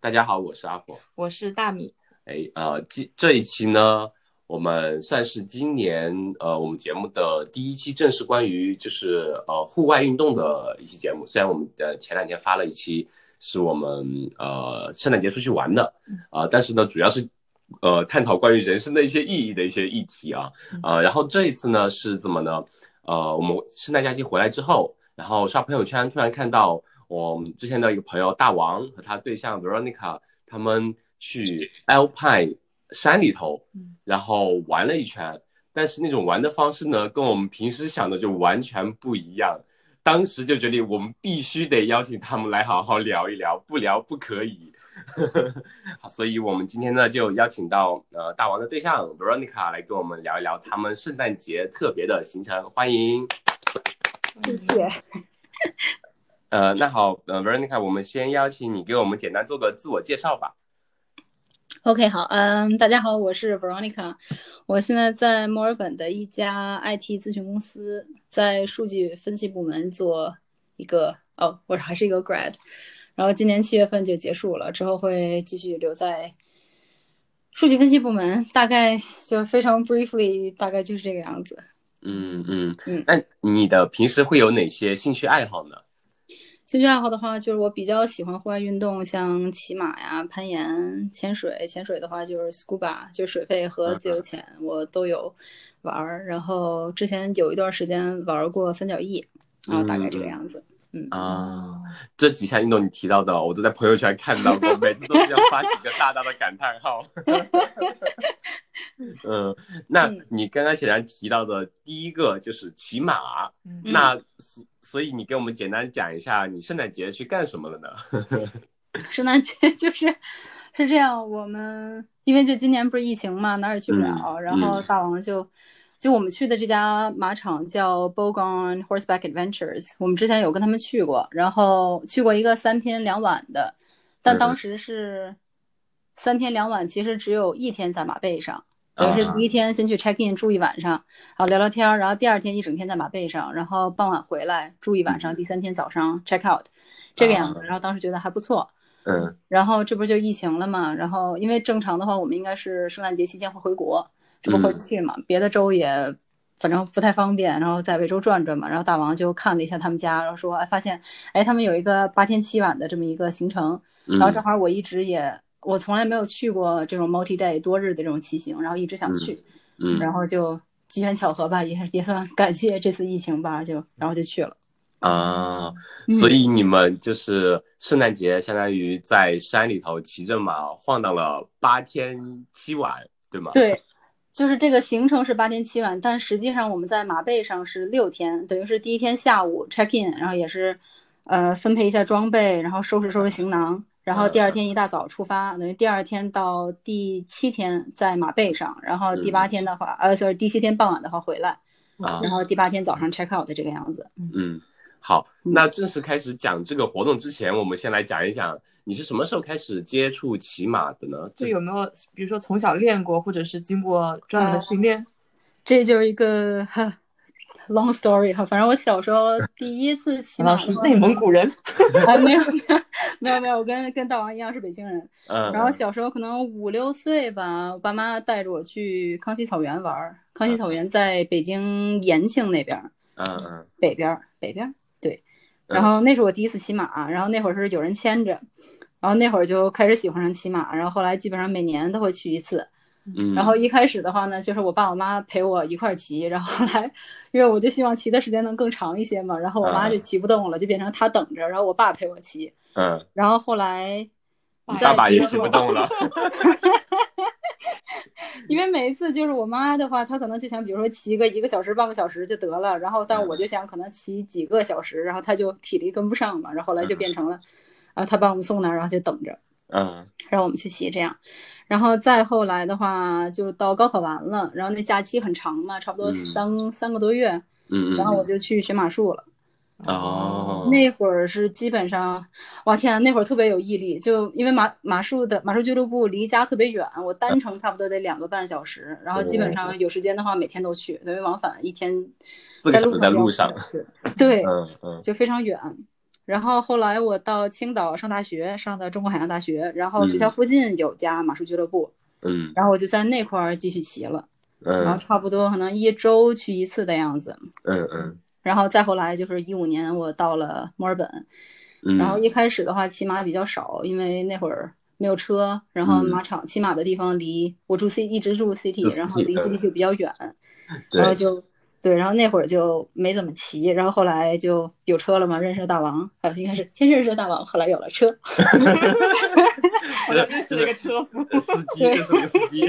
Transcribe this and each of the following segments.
大家好，我是阿婆，我是大米。哎，呃，这这一期呢，我们算是今年呃我们节目的第一期正式关于就是呃户外运动的一期节目。虽然我们呃前两天发了一期是我们呃圣诞节出去玩的，啊，但是呢，主要是呃探讨关于人生的一些意义的一些议题啊，呃，然后这一次呢是怎么呢？呃，我们圣诞假期回来之后，然后刷朋友圈，突然看到。我们之前的一个朋友大王和他对象 Veronica，他们去 Alpine 山里头，然后玩了一圈，但是那种玩的方式呢，跟我们平时想的就完全不一样。当时就决定，我们必须得邀请他们来好好聊一聊，不聊不可以。好，所以我们今天呢，就邀请到呃大王的对象 Veronica 来跟我们聊一聊他们圣诞节特别的行程，欢迎。谢谢。呃，那好，呃，Veronica，我们先邀请你给我们简单做个自我介绍吧。OK，好，嗯，大家好，我是 Veronica，我现在在墨尔本的一家 IT 咨询公司，在数据分析部门做一个，哦，我还是一个 grad，然后今年七月份就结束了，之后会继续留在数据分析部门，大概就非常 briefly，大概就是这个样子。嗯嗯嗯，那你的平时会有哪些兴趣爱好呢？兴趣爱好的话，就是我比较喜欢户外运动，像骑马呀、攀岩、潜水。潜水的话就是 scuba，就是水肺和自由潜，我都有玩儿。然后之前有一段时间玩过三角翼，然后大概这个样子。嗯啊，这几项运动你提到的，我都在朋友圈看到过，每次都是要发几个大大的感叹号。嗯，那你刚刚显然提到的第一个就是骑马，那所所以你给我们简单讲一下，你圣诞节去干什么了呢？圣诞节就是 是这样，我们因为就今年不是疫情嘛，哪儿也去不了，然后大王就。就我们去的这家马场叫 Bogon Horseback Adventures，我们之前有跟他们去过，然后去过一个三天两晚的，但当时是三天两晚，其实只有一天在马背上，等于是第一天先去 check in 住一晚上，然后聊聊天，然后第二天一整天在马背上，然后傍晚回来住一晚上，第三天早上 check out，这个样子，然后当时觉得还不错，嗯，然后这不就疫情了嘛，然后因为正常的话，我们应该是圣诞节期间会回国。这不回不去嘛？别的州也，反正不太方便。然后在维州转转嘛。然后大王就看了一下他们家，然后说：“哎，发现，哎，他们有一个八天七晚的这么一个行程。然后正好我一直也，我从来没有去过这种 multi day 多日的这种骑行，然后一直想去。嗯，然后就机缘巧合吧，也也算感谢这次疫情吧，就然后就去了。啊，所以你们就是圣诞节相当于在山里头骑着马晃荡了八天七晚，对吗？对。就是这个行程是八天七晚，但实际上我们在马背上是六天，等于是第一天下午 check in，然后也是，呃，分配一下装备，然后收拾收拾行囊，然后第二天一大早出发，等于第二天到第七天在马背上，然后第八天的话，呃，sorry，第七天傍晚的话回来，然后第八天早上 check out 的这个样子。嗯，好，那正式开始讲这个活动之前，我们先来讲一讲。你是什么时候开始接触骑马的呢？就有没有，比如说从小练过，或者是经过专门的训练？这就是一个 long story 哈。反正我小时候第一次骑马是内蒙古人，啊，没有没有没有，我跟跟大王一样是北京人。嗯。然后小时候可能五六岁吧，我爸妈带着我去康熙草原玩。康熙草原在北京延庆那边。嗯嗯。北边，北边，对。然后那是我第一次骑马，然后那会儿是有人牵着。然后那会儿就开始喜欢上骑马，然后后来基本上每年都会去一次。嗯，然后一开始的话呢，就是我爸我妈陪我一块儿骑，然后后来，因为我就希望骑的时间能更长一些嘛，然后我妈就骑不动了，就变成她等着，然后我爸陪我骑。嗯，然后后来，爸爸也骑不动了。因为每一次就是我妈的话，她可能就想，比如说骑个一个小时、半个小时就得了，然后但我就想可能骑几个小时，然后她就体力跟不上嘛，然后后来就变成了。然后他把我们送那儿，然后就等着，嗯，让我们去骑这样。然后再后来的话，就到高考完了，然后那假期很长嘛，差不多三三个多月，嗯然后我就去学马术了。哦，那会儿是基本上，哇天，那会儿特别有毅力，就因为马马术的马术俱乐部离家特别远，我单程差不多得两个半小时，然后基本上有时间的话每天都去，等于往返一天在路上在路上，对，嗯嗯，就非常远。然后后来我到青岛上大学，上的中国海洋大学，然后学校附近有家马术俱乐部，嗯。然后我就在那块儿继续骑了，嗯。然后嗯差不多可能一周去一次的样子。嗯嗯。然后再后来就是一五年我到了墨尔本，嗯，然后一开始的话骑马比较少，因为那会儿没有车，然后嗯。马场骑马的地方离我住 C 一直住 city，然后离嗯。city 就比较远，然后就对，然后那会儿就没怎么骑，然后后来就有车了嘛，认识了大王，啊，应该是先认识了大王，后来有了车，后来认识了一个车夫，司 机，这是个司机。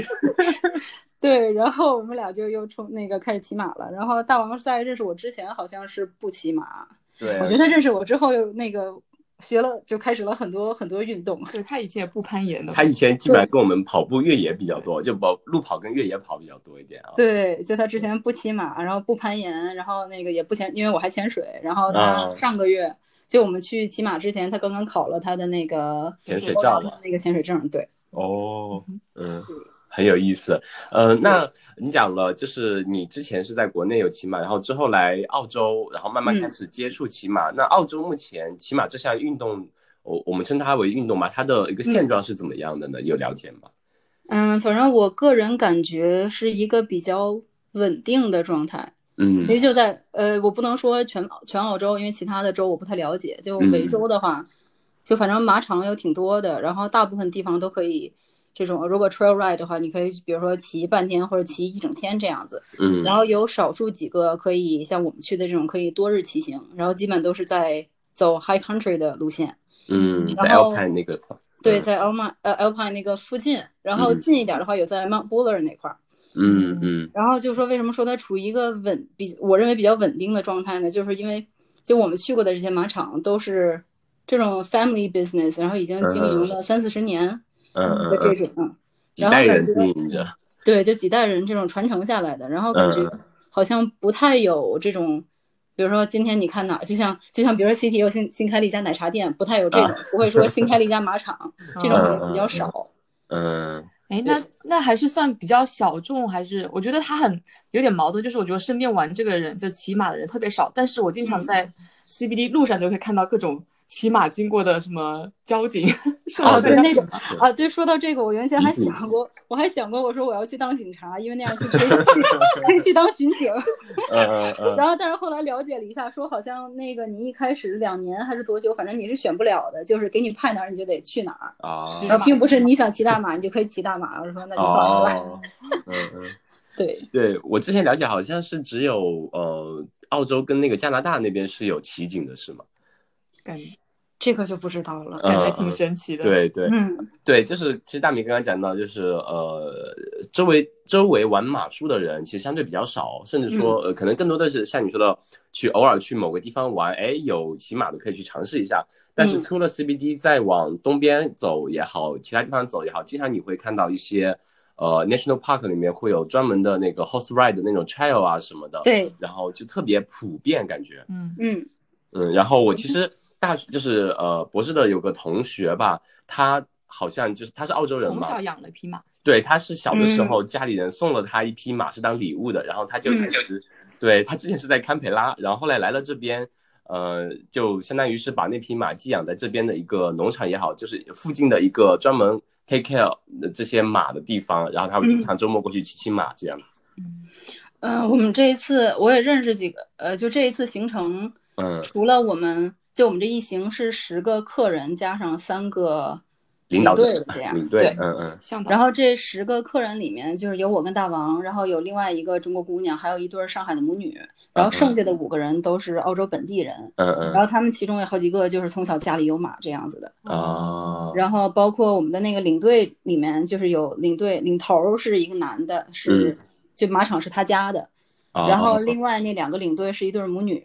对，然后我们俩就又冲那个开始骑马了，然后大王在认识我之前好像是不骑马，对，我觉得他认识我之后又那个学了，就开始了很多很多运动。对他以前也不攀岩的，他以前基本上跟我们跑步越野比较多，就跑路跑跟越野跑比较多一点啊。对，就他之前不骑马，然后不攀岩，然后那个也不潜，因为我还潜水。然后他啊上个月、就我们去骑马之前，他刚刚考了他的那个潜水证嘛。那个潜水证。对，哦，嗯，很有意思。呃，那你讲了，就是你之前是在国内有骑马，然后之后来澳洲，然后慢慢开始接触骑马。那澳洲目前骑马这项运动，我我们称它为运动嘛，它的一个现状是怎么样的呢？有了解吗？嗯，反正我个人感觉是一个比较稳定的状态，嗯因为就在呃，我不能说全全澳洲，因为其他的州我不太了解。就嗯维州的话，就反正马场有挺多的，然后大部分地方都可以。这种如果 trail ride 的话，你可以比如说骑半天或者骑一整天这样子。嗯，然后有少数几个可以像我们去的这种可以多日骑行，然后基本都是在走 high country 的路线。嗯，在然后 Alpine 那个对，嗯在 Alpine 呃 Alpine 那个附近，然后嗯近一点的话有在 Mount Buller 那块儿。嗯嗯然后就说为什么说它处于一个稳比我认为比较稳定的状态呢？就是因为就我们去过的这些马场都是这种 family business，然后已经经营了三四十年嗯嗯这种，几代人然后感觉。对，就几代人这种传承下来的，然后感觉嗯好像不太有这种，比如说今天你看哪儿，就像就像比如说 CT 又新新开了一家奶茶店，不太有这种，啊不会说新开了一家马场，这种比较少。嗯哎，那那还是算比较小众，还是我觉得他很有点矛盾，就是我觉得身边玩这个人就骑马的人特别少，但是我经常在 CBD 路上就会看到各种骑马经过的什么交警，是？对那种啊，对，说到这个，我原先还想过，我还想过，我说我要去当警察，因为那样就可以去 可以去当巡警。嗯嗯嗯 然后，但是后来了解了一下，说好像那个你一开始两年还是多久，反正你是选不了的，就是给你派哪儿你就得去哪儿，啊并不是你想骑大马你就可以骑大马。我说那就算了吧。哦，嗯嗯。对，对我之前了解，好像是只有呃澳洲跟那个加拿大那边是有骑警的，是吗？感觉这个就不知道了。感觉挺神奇的。，对对嗯对，就是其实大米刚刚讲到，就是呃周围周围玩马术的人其实相对比较少，甚至说呃可能更多的是像你说的，去偶尔去某个地方玩，哎有骑马的可以去尝试一下。但是嗯出了 CBD 再往东边走也好，其他地方走也好，经常你会看到一些呃 National Park 里面会有专门的那个 horse ride 的那种 trail 啊什么的，对，然后就特别普遍感觉。嗯嗯嗯，然后我其实大学就是呃博士的有个同学吧，他好像就是他是澳洲人嘛，从小养了匹马，对，他是小的时候家里人送了他一匹马是当礼物的，然后他就嗯。开始，对他之前是在堪培拉，然后后来来了这边，呃，就相当于是把那匹马寄养在这边的一个农场也好，就是附近的一个专门 take care 这些马的地方，然后他们经常周末过去骑骑马这样。嗯、我们这一次我也认识几个，呃，就这一次行程，嗯，除了我们就我们这一行是十个客人加上三个领导队的这样，领队对，。嗯嗯向导。然后这十个客人里面，就是有我跟大王，然后有另外一个中国姑娘，还有一对儿上海的母女，然后剩下的五个人都是澳洲本地人。嗯嗯然后他们其中有好几个就是从小家里有马这样子的，啊，然后包括我们的那个领队里面，就是有领队领头儿是一个男的，是就马场是他家的，啊然后另外那两个领队是一对儿母女，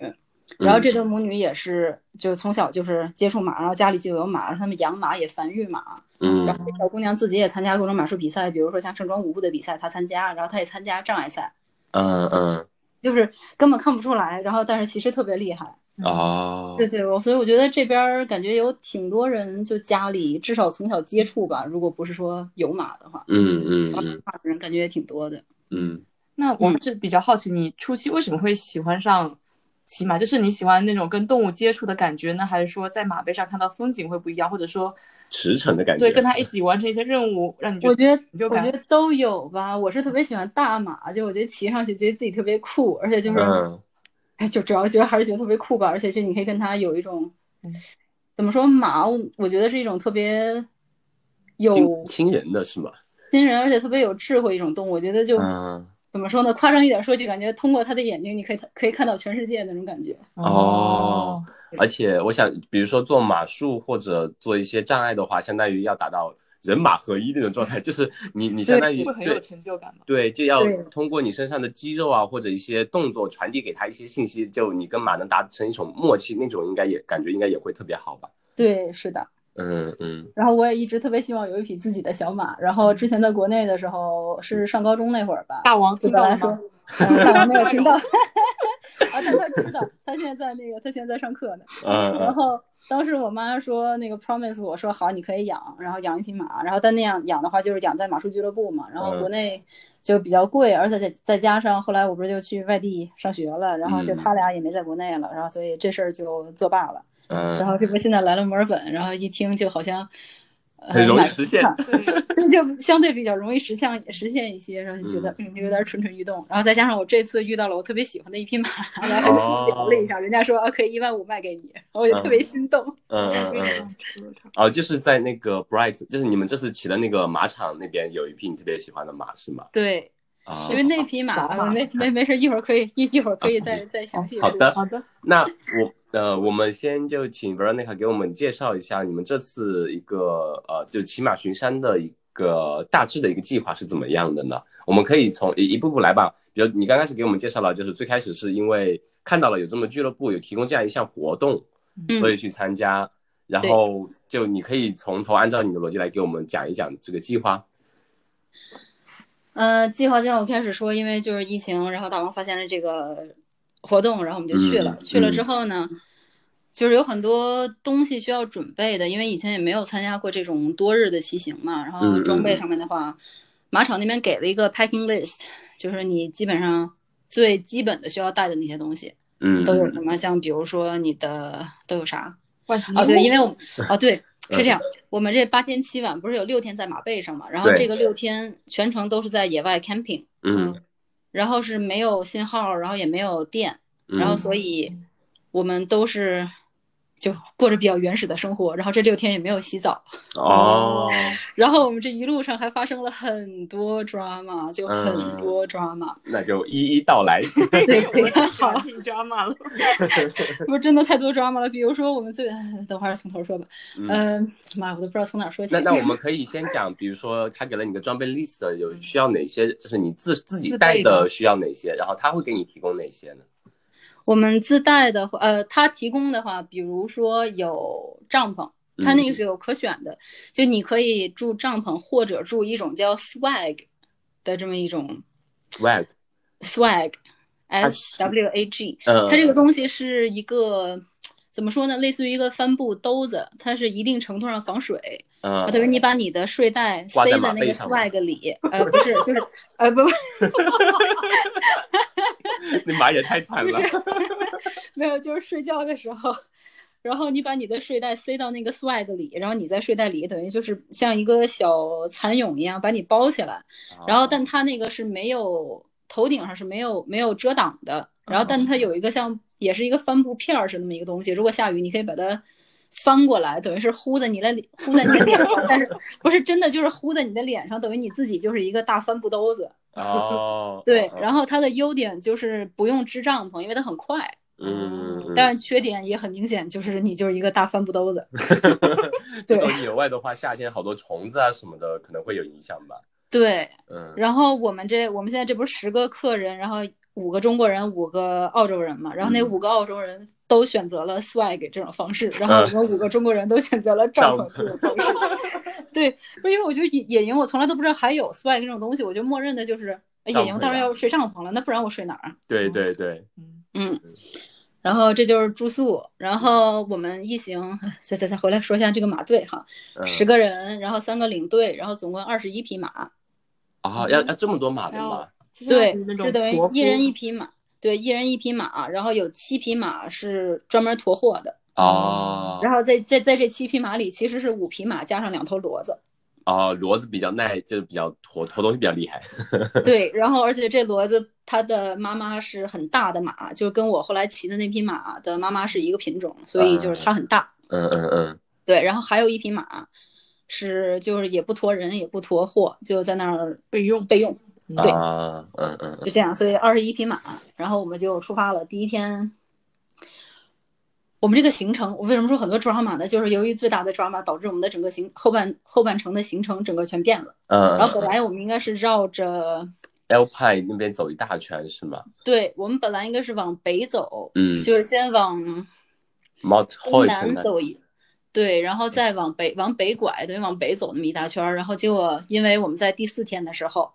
然后这对母女也是就是从小就是接触马，然后家里就有马，然后他们养马也繁育马，嗯。然后这小姑娘自己也参加各种马术比赛，比如说像盛装舞步的比赛，她参加，然后她也参加障碍赛，嗯嗯。就是根本看不出来，然后但是其实特别厉害。哦，对对，我所以我觉得这边儿感觉有挺多人就家里至少从小接触吧，如果不是说有马的话，嗯嗯嗯。马的人感觉也挺多的。嗯。那我还是比较好奇，你初期为什么会喜欢上骑马？就是你喜欢那种跟动物接触的感觉呢，还是说在马背上看到风景会不一样，或者说驰骋的感觉？对，跟他一起完成一些任务，让你我觉得就我觉得都有吧。我是特别喜欢大马，就我觉得骑上去觉得自己特别酷，而且就是，哎，就主要觉得还是觉得特别酷吧。而且就你可以跟他有一种，怎么说马？我觉得是一种特别有亲人的是吗？亲人，而且特别有智慧一种动物。我觉得就。怎么说呢？夸张一点说，就感觉通过他的眼睛，你可以可以看到全世界那种感觉。哦，而且我想，比如说做马术或者做一些障碍的话，相当于要达到人马合一那种状态，就是你你相当于会很有成就感嘛。对，就要通过你身上的肌肉啊或者一些动作传递给他一些信息，就你跟马能达成一种默契，那种应该也感觉应该也会特别好吧？对，是的。嗯嗯，然后我也一直特别希望有一匹自己的小马。然后之前在国内的时候是上高中那会儿吧，大王听到了吗？大王没有 听到，啊，但他知道，他现在在那个，他现在在上课呢。嗯。然后当时我妈说那个 promise 我说好，你可以养，然后养一匹马。然后但那样养的话就是养在马术俱乐部嘛。然后国内就比较贵，而且再再加上后来我不是就去外地上学了，然后就他俩也没在国内了，然后所以这事儿就作罢了。嗯，然后这不现在来了墨尔本，然后一听就好像很容易实现，这就相对比较容易实现实现一些，然后就觉得嗯有点蠢蠢欲动。然后再加上我这次遇到了我特别喜欢的一匹马，然后聊了一下，人家说啊可以一万五卖给你，然后我就特别心动。嗯嗯嗯。哦，就是在那个 Bright，就是你们这次骑的那个马场那边有一匹你特别喜欢的马是吗？对，因为那匹马没没没事，一会儿可以一一会儿可以再再详细说。好的好的，那我。呃，我们先就请 Veronica 给我们介绍一下你们这次一个呃，就骑马巡山的一个大致的一个计划是怎么样的呢？我们可以从一一步步来吧。比如你刚开始给我们介绍了，就是最开始是因为看到了有这么俱乐部有提供这样一项活动，所以去参加。然后就你可以从头按照你的逻辑来给我们讲一讲这个计划。呃，计划就像我开始说，因为就是疫情，然后大王发现了这个。活动，然后我们就去了。去了之后呢，就是有很多东西需要准备的，因为以前也没有参加过这种多日的骑行嘛。然后装备上面的话，马场那边给了一个 packing list，就是你基本上最基本的需要带的那些东西，嗯，都有什么？像比如说你的都有啥？哦，对，因为我哦，对，是这样。我们这八天七晚不是有六天在马背上嘛？然后这个六天全程都是在野外 camping，嗯。然后是没有信号，然后也没有电，然后所以我们都是就过着比较原始的生活。然后这六天也没有洗澡哦。然后我们这一路上还发生了很多 drama，就很多 drama。那就一一道来。对，好，drama 了。不，真的太多 drama 了。比如说我们最，等会儿从头说吧。嗯，妈，我都不知道从哪说起。那那我们可以先讲，比如说他给了你个装备 list，有需要哪些，就是你自自己带的需要哪些，然后他会给你提供哪些呢？我们自带的话，呃，他提供的话，比如说有帐篷，他那个是有可选的，就你可以住帐篷或者住一种叫 swag 的这么一种 swag swag s w a g，它这个东西是一个怎么说呢？类似于一个帆布兜子，它是一定程度上防水，啊，等于你把你的睡袋塞在那个 swag 里，呃，不是，就是呃，不不。那马也太惨了，没有，就是睡觉的时候，然后你把你的睡袋塞到那个 swag 里，然后你在睡袋里，等于就是像一个小蚕蛹一样把你包起来，然后但它那个是没有头顶上是没有没有遮挡的，然后但它有一个像也是一个帆布片儿是那么一个东西，如果下雨你可以把它翻过来，等于是呼在你的呼在你的脸上，但是 不是真的就是呼在你的脸上，等于你自己就是一个大帆布兜子。哦，对，然后它的优点就是不用支帐篷，因为它很快。嗯，但是缺点也很明显，就是你就是一个大帆布兜子。对，野外的话，夏天好多虫子啊什么的，可能会有影响吧。对，嗯。然后我们这我们现在这不是十个客人，然后五个中国人，五个澳洲人嘛，然后那五个澳洲人都选择了 swag 这种方式，然后我们五个中国人都选择了帐篷这种方式。对，不是因为我觉得野野营，我从来都不知道还有 swag 这种东西，我就默认的就是野营当然要睡帐篷了，那不然我睡哪儿啊？对对对，嗯嗯。然后这就是住宿，然后我们一行再再再回来说一下这个马队哈，十个人，然后三个领队，然后总共二十一匹马。啊，要要这么多马的吗？对，是等于一人一匹马。对，一人一匹马，然后有七匹马是专门驮货的。哦，然后在在在这七匹马里，其实是五匹马加上两头骡子。哦，骡子比较耐，就是比较驮驮东西比较厉害。对，然后而且这骡子它的妈妈是很大的马，就跟我后来骑的那匹马的妈妈是一个品种，所以就是它很大。嗯嗯嗯。对，然后还有一匹马是就是也不驮人也不驮货，就在那儿备用备用。对，嗯嗯，就这样，所以二十一匹马，然后我们就出发了。第一天。我们这个行程，我为什么说很多 drama 呢？就是由于最大的 drama 导致我们的整个行后半后半程的行程整个全变了。嗯。然后本来我们应该是绕着 Alpine 那边走一大圈，是吗？对，我们本来应该是往北走，嗯，就是先往 Mount 东南走一，对，然后再往北往北拐，等于往北走那么一大圈。然后结果因为我们在第四天的时候，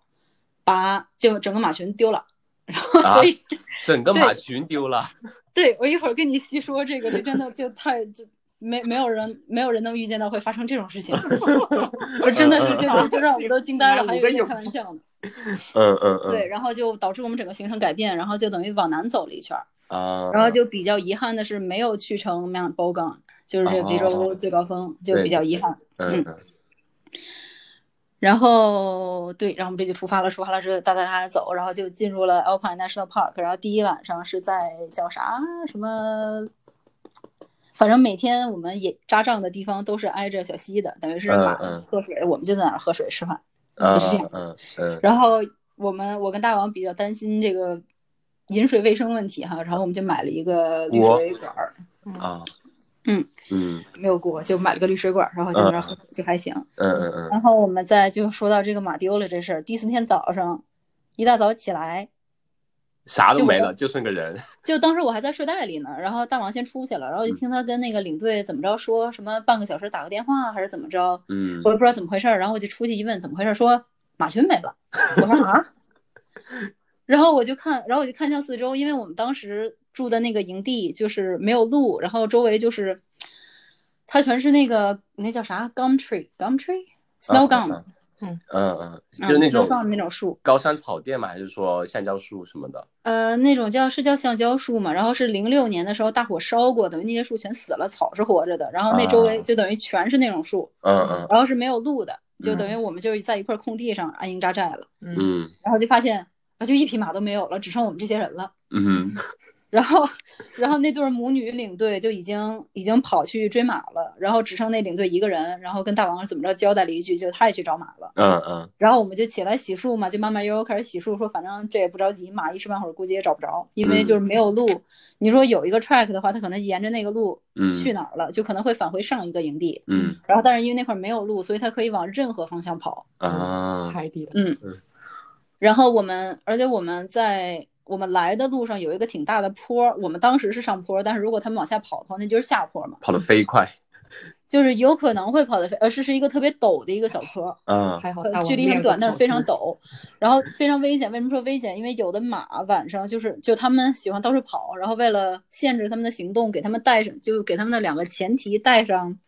把就整个马群丢了，然后所以整个马群丢了。对我一会儿跟你细说这个，这真的就太就没没有人没有人能预见到会发生这种事情，我真的是就就让我们都惊呆了，还以为开玩笑呢。嗯嗯嗯。对，然后就导致我们整个行程改变，然后就等于往南走了一圈啊。然后就比较遗憾的是没有去成 Mount Bogan，就是这非洲最高峰，就比较遗憾。嗯。然后对，然后我们这就出发了，出发了之后哒哒哒走，然后就进入了 Alpine National Park。然后第一晚上是在叫啥什么，反正每天我们也扎帐的地方都是挨着小溪的，等于是马喝水，我们就在那儿喝水吃饭，就是这样。嗯嗯。然后我们我跟大王比较担心这个饮水卫生问题哈，然后我们就买了一个滤水管儿啊。嗯嗯，没有锅，就买了个滤水管，然后在那喝就还行。嗯嗯嗯。然后我们再就说到这个马丢了这事儿，第四天早上一大早起来，啥都没了，就剩个人。就当时我还在睡袋里呢，然后大王先出去了，然后就听他跟那个领队怎么着说什么半个小时打个电话还是怎么着，嗯，我也不知道怎么回事儿，然后我就出去一问怎么回事，说马群没了。我说啊，然后我就看，然后我就看向四周，因为我们当时。住的那个营地就是没有路，然后周围就是，它全是那个那叫啥？gum tree gum tree snow gum，嗯。嗯嗯，就那种那种树，高山草甸嘛，还是说橡胶树什么的？呃，那种叫是叫橡胶树嘛，然后是零六年的时候大火烧过，等于那些树全死了，草是活着的，然后那周围就等于全是那种树，嗯嗯，然后是没有路的，就等于我们就是在一块空地上安营扎寨了，嗯，然后就发现啊，就一匹马都没有了，只剩我们这些人了，嗯。然后，然后那对母女领队就已经已经跑去追马了，然后只剩那领队一个人，然后跟大王怎么着交代了一句，就他也去找马了。嗯嗯。然后我们就起来洗漱嘛，就慢慢悠悠开始洗漱，说反正这也不着急，马一时半会儿估计也找不着，因为就是没有路。你说有一个 track 的话，他可能沿着那个路去哪儿了，就可能会返回上一个营地。嗯。然后但是因为那块没有路，所以他可以往任何方向跑。啊，海底的。嗯。然后我们，而且我们在。我们来的路上有一个挺大的坡，我们当时是上坡，但是如果他们往下跑的话，那就是下坡嘛。跑得飞快，就是有可能会跑得飞，呃，是是一个特别陡的一个小坡，嗯，还好，距离很短，但是非常陡，然后非常危险。为什么说危险？因为有的马晚上就是就他们喜欢到处跑，然后为了限制他们的行动，给他们带上就给他们的两个前蹄带上。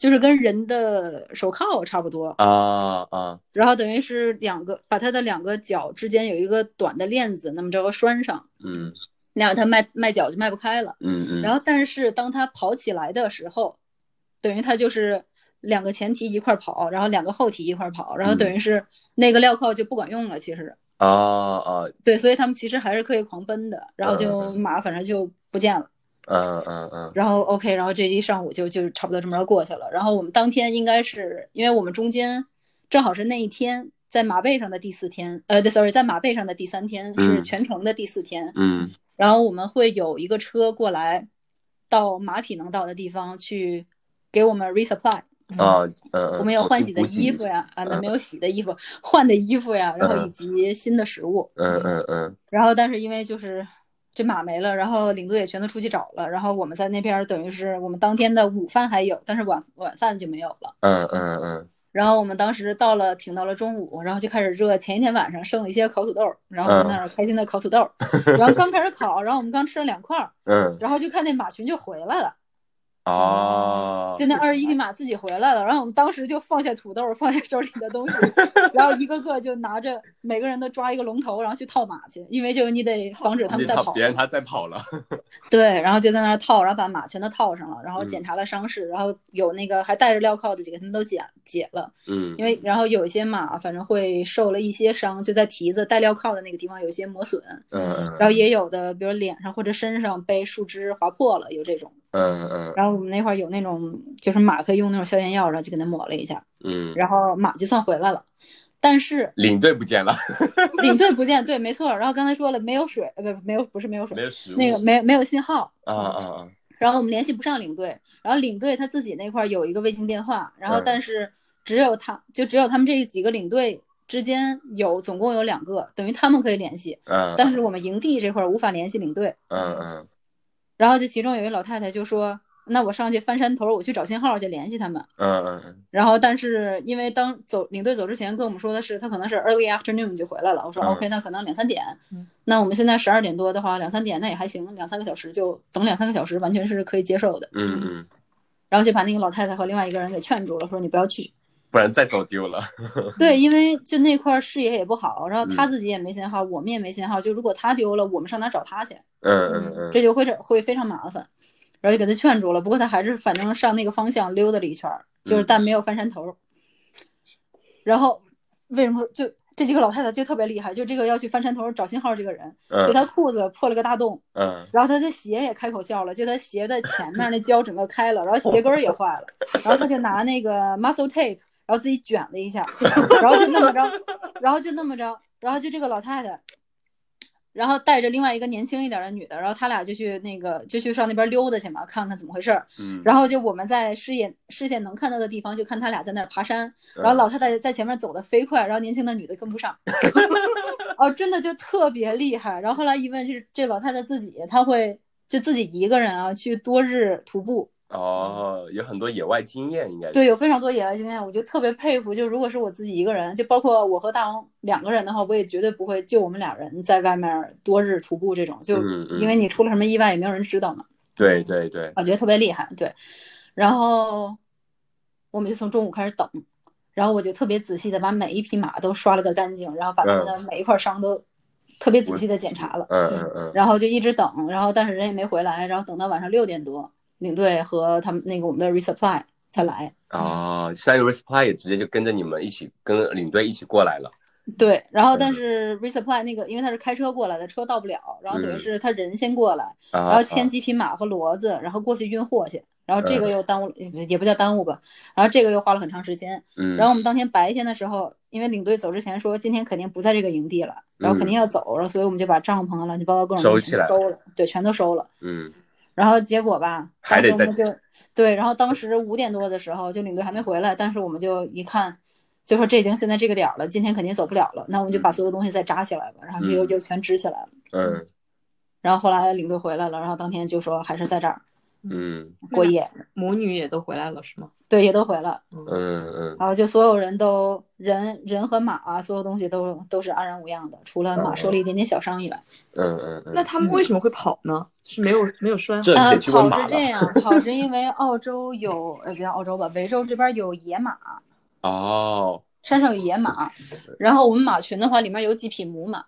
就是跟人的手铐差不多。啊啊，然后等于是两个，把它的两个脚之间有一个短的链子，那么着拴上，嗯，那样它迈迈脚就迈不开了，嗯嗯。然后但是当它跑起来的时候，等于它就是两个前蹄一块跑，然后两个后蹄一块跑，然后等于是那个镣铐就不管用了，其实啊啊，对，所以他们其实还是可以狂奔的，然后就马反正就不见了。嗯嗯嗯，然后 OK，然后这一上午就就差不多这么着过去了。然后我们当天应该是因为我们中间正好是那一天在马背上的第四天，呃，sorry，在马背上的第三天是全程的第四天。嗯，然后我们会有一个车过来到马匹能到的地方去给我们 resupply。啊，嗯，我们有换洗的衣服呀，啊，那没有洗的衣服，换的衣服呀，然后以及新的食物。嗯嗯嗯。然后但是因为就是。这马没了，然后领队也全都出去找了，然后我们在那边等于是我们当天的午饭还有，但是晚晚饭就没有了。嗯嗯嗯。然后我们当时到了，挺到了中午，然后就开始热。前一天晚上剩了一些烤土豆，然后在那儿开心的烤土豆。然后刚开始烤，然后我们刚吃了两块，嗯，然后就看那马群就回来了，哦，就那二十一匹马自己回来了，然后我们当时就放下土豆，放下手里的东西，然后一个个就拿着每个人都抓一个龙头，然后去套马去，因为就你得防止他们再跑。别让他再跑了。对，然后就在那套，然后把马全都套上了，然后检查了伤势，然后有那个还带着镣铐的几个他们都解解了。嗯，因为然后有一些马反正会受了一些伤，就在蹄子带镣铐的那个地方有一些磨损。嗯，然后也有的，比如脸上或者身上被树枝划破了，有这种。嗯嗯。然后我们那块有那种，就是马可以用那种消炎药，然后就给它抹了一下。嗯。然后马就算回来了，但是领队不见了。领队不见，对，没错。然后刚才说了，没有水，呃，不，没有，不是没有水，没有食物，那个没没有信号。啊啊啊！然后我们联系不上领队，然后领队他自己那块有一个卫星电话，然后但是只有他就只有他们这几个领队之间有总共有两个，等于他们可以联系。嗯。但是我们营地这块无法联系领队。嗯嗯。然后就其中有一老太太就说：“那我上去翻山头，我去找信号去联系他们。”嗯嗯嗯。然后但是因为当走领队走之前跟我们说的是他可能是 early afternoon 就回来了，我说 OK，那可能两三点。那我们现在十二点多的话，两三点那也还行，两三个小时就等两三个小时完全是可以接受的。嗯嗯。然后就把那个老太太和另外一个人给劝住了，说你不要去，不然再走丢了。对，因为就那块视野也不好，然后他自己也没信号，我们也没信号，就如果他丢了，我们上哪找他去？嗯嗯嗯，这就会会非常麻烦。然后就给他劝住了，不过他还是反正上那个方向溜达了一圈，就是但没有翻山头。然后为什么就这几个老太太就特别厉害？就这个要去翻山头找信号这个人，就他裤子破了个大洞，嗯，然后他的鞋也开口笑了，就他鞋的前面那胶整个开了，然后鞋跟也坏了，然后他就拿那个 muscle tape，然后自己卷了一下，然后就那么着，然后就那么着，然后就这个老太太。然后带着另外一个年轻一点的女的，然后他俩就去那个就去上那边溜达去嘛，看看怎么回事儿。嗯，然后就我们在视野视线能看到的地方，就看他俩在那儿爬山。然后老太太在前面走的飞快，然后年轻的女的跟不上。哦，真的就特别厉害。然后后来一问，是这老太太自己，她会就自己一个人啊去多日徒步。哦，有很多野外经验，应该对，有非常多野外经验，我就特别佩服。就如果是我自己一个人，就包括我和大王两个人的话，我也绝对不会就我们俩人在外面多日徒步这种，就因为你出了什么意外也没有人知道嘛。对对对，我觉得特别厉害。对，然后我们就从中午开始等，然后我就特别仔细的把每一匹马都刷了个干净，然后把他们的每一块伤都特别仔细的检查了。嗯嗯嗯。然后就一直等，然后但是人也没回来，然后等到晚上六点多。领队和他们那个我们的 resupply 才来哦，现在 resupply 也直接就跟着你们一起跟领队一起过来了。对，然后但是 resupply 那个因为他是开车过来的，车到不了，然后等于是他人先过来，然后牵几匹马和骡子，然后过去运货去，然后这个又耽误，也不叫耽误吧，然后这个又花了很长时间。嗯，然后我们当天白天的时候，因为领队走之前说今天肯定不在这个营地了，然后肯定要走，然后所以我们就把帐篷啊、乱七八糟各种收起来收了，对，全都收了。嗯。然后结果吧，还得我们就对，然后当时五点多的时候，就领队还没回来，但是我们就一看，就说这已经现在这个点了，今天肯定走不了了，那我们就把所有东西再扎起来吧，然后就又又全支起来了。嗯。然后后来领队回来了，然后当天就说还是在这儿，嗯，过夜。母女也都回来了是吗？对，也都回来。嗯嗯。然后就所有人都人人和马啊，所有东西都都是安然无恙的，除了马受了一点点小伤以外。嗯嗯嗯。那他们为什么会跑呢？是没有没有拴？呃，跑是这样，跑是因为澳洲有呃，不叫澳洲吧，维州这边有野马。哦。山上有野马，然后我们马群的话，里面有几匹母马，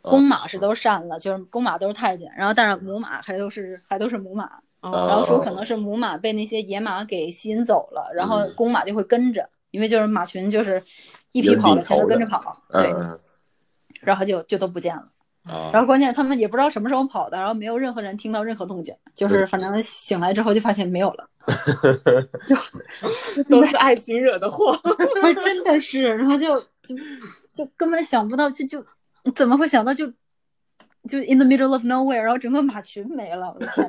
公马是都善了，就是公马都是太监，然后但是母马还都是还都是母马。然后说可能是母马被那些野马给吸引走了，然后公马就会跟着，因为就是马群就是一匹跑了，全都跟着跑，对，然后就就都不见了。然后关键他们也不知道什么时候跑的，然后没有任何人听到任何动静，就是反正醒来之后就发现没有了，就都是爱情惹的祸，不是真的是，然后就就就根本想不到，就就怎么会想到就。就 in the middle of nowhere，然后整个马群没了，我的天！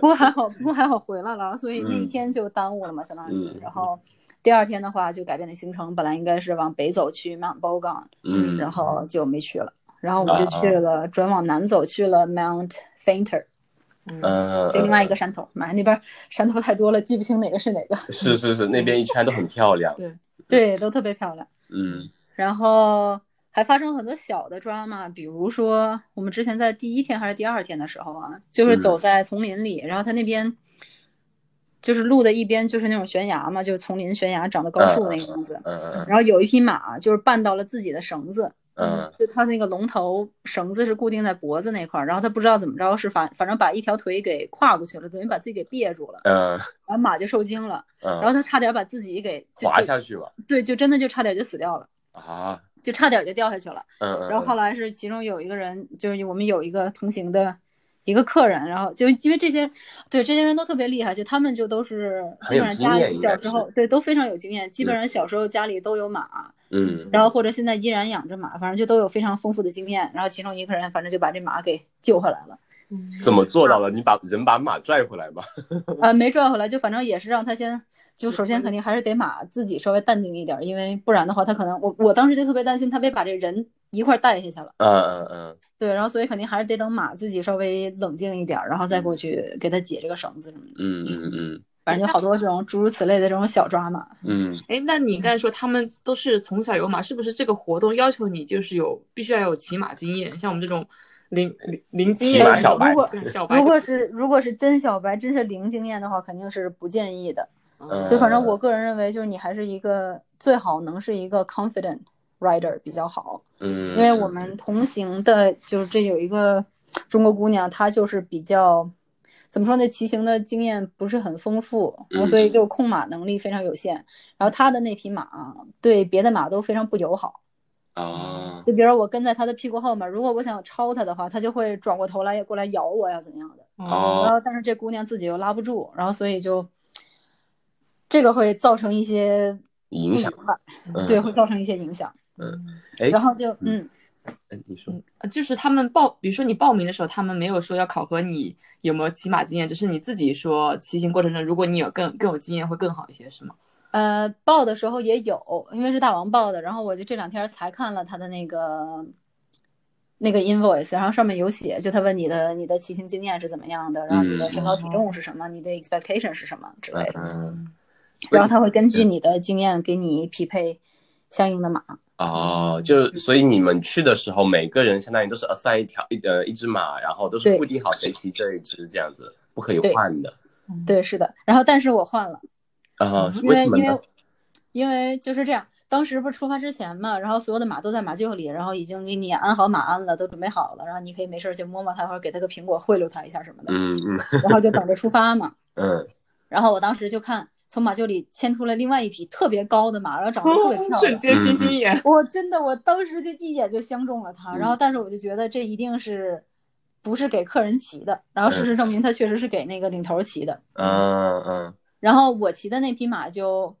不过还好，不过还好回来了，所以那一天就耽误了嘛，相当于。然后第二天的话就改变了行程，本来应该是往北走去 Mount Bogan，嗯，然后就没去了。然后我们就去了，转往南走去了 Mount Fainter，嗯，就另外一个山头。妈呀，那边山头太多了，记不清哪个是哪个。是是是，那边一圈都很漂亮。对 对，都特别漂亮。嗯，然后。还发生很多小的 drama，比如说我们之前在第一天还是第二天的时候啊，就是走在丛林里，然后他那边就是路的一边就是那种悬崖嘛，就是丛林悬崖长的高树那个样子。嗯嗯然后有一匹马就是绊到了自己的绳子，嗯。就他那个龙头绳子是固定在脖子那块儿，然后他不知道怎么着是反反正把一条腿给跨过去了，等于把自己给别住了，嗯。然后马就受惊了，然后嗯，他差点把自己给滑下去了。对，就真的就差点就死掉了，啊，就差点就掉下去了。嗯嗯，然后后来是其中有一个人，就是我们有一个同行的一个客人，然后就因为这些，对这些人都特别厉害，就他们就都是基本上家里小时候对都非常有经验，基本上小时候家里都有马，嗯然后或者现在依然养着马，反正就都有非常丰富的经验。然后其中一个人反正就把这马给救回来了，嗯怎么做到的？你把人把马拽回来吗？呃，没拽回来，就反正也是让他先。就首先肯定还是得马自己稍微淡定一点，因为不然的话，他可能我我当时就特别担心他别把这人一块儿带下去了。嗯嗯嗯对，然后所以肯定还是得等马自己稍微冷静一点儿，然后再过去给他解这个绳子什么的。嗯嗯嗯反正有好多这种诸如此类的这种小抓马。嗯哎，那你刚才说他们都是从小有马，是不是这个活动要求你就是有必须要有骑马经验？像我们这种零零零经验如果小白，如果是如果是真小白，真是零经验的话，肯定是不建议的。嗯就反正我个人认为，就是你还是一个最好能是一个 confident rider 比较好，嗯，因为我们同行的，就是这有一个中国姑娘，她就是比较。怎么说呢？骑行的经验不是很丰富，然后所以就控马能力非常有限。然后她的那匹马对别的马都非常不友好，啊就比如我跟在他的屁股后面，如果我想超他的话，他就会转过头来过来咬我呀，怎样的？哦然哦后但是这姑娘自己又拉不住，然后所以就这个会造成一些影响吧嗯对，会造成一些影响。哎，然后就嗯，哎你说呃就是他们报，比如说你报名的时候，他们没有说要考核你有没有骑马经验，只是你自己说骑行过程中，如果你有更更有经验会更好一些，是吗？呃，报的时候也有，因为是大王报的，然后我就这两天才看了他的那个那个 invoice，然后上面有写，就他问你的你的骑行经验是怎么样的，然后你的身高体重是什么，你的 expectation 是什么之类的。嗯然后他会根据你的经验给你匹配相应的马。哦，就所以你们去的时候，每个人相当于都是 assign 一条一呃一只马，然后都是固定好谁骑这一只这样子，不可以换的对，是的。然后但是我换了，啊？因为因为为什么呢？因为就是这样，当时不是出发之前嘛，然后所有的马都在马厩里，然后已经给你安好马鞍了，都准备好了，然后你可以没事儿就摸摸它，或者给它个苹果贿赂它一下什么的，嗯嗯然后就等着出发嘛。嗯然后我当时就看从马厩里牵出来另外一匹特别高的马，然后长得特别漂亮。瞬间星星眼，我真的，我当时就一眼就相中了它，嗯然后但是我就觉得这一定是不是给客人骑的，然后事实证明它确实是给那个领头骑的。嗯嗯然后我骑的那匹马就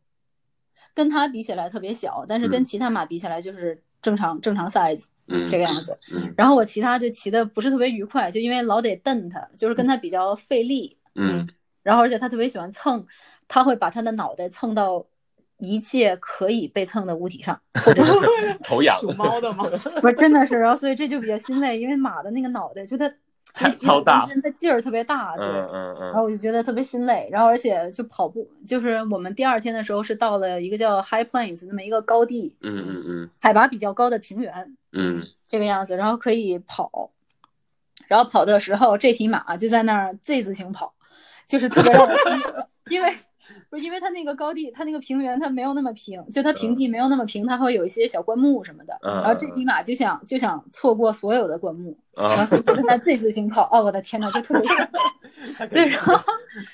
跟它比起来特别小，但是跟嗯其他马比起来就是正常正常 size 嗯，这个样子。嗯然后我骑它就骑的不是特别愉快，就因为老得蹬它，就是跟它比较费力。嗯然后而且它特别喜欢蹭，它会把它的脑袋蹭到一切可以被蹭的物体上，或者是 头痒 属猫的吗？不是真的是，然后所以这就比较心累，因为马的那个脑袋就它太超大，它劲儿特别大，对。嗯嗯然后我就觉得特别心累，然后而且就跑步，就是我们第二天的时候是到了一个叫 High Plains 那么一个高地，嗯嗯嗯海拔比较高的平原嗯这个样子，然后可以跑，然后跑的时候这匹马就在那儿 Z 字形跑，就是特别让我 因为不是因为它那个高地，它那个平原它没有那么平，就它平地没有那么平，它会有一些小灌木什么的，嗯然后这匹马就想就想错过所有的灌木，然后啊，所以就在那 Z 字形跑，哦，我的天呐，就特别心累。对，然后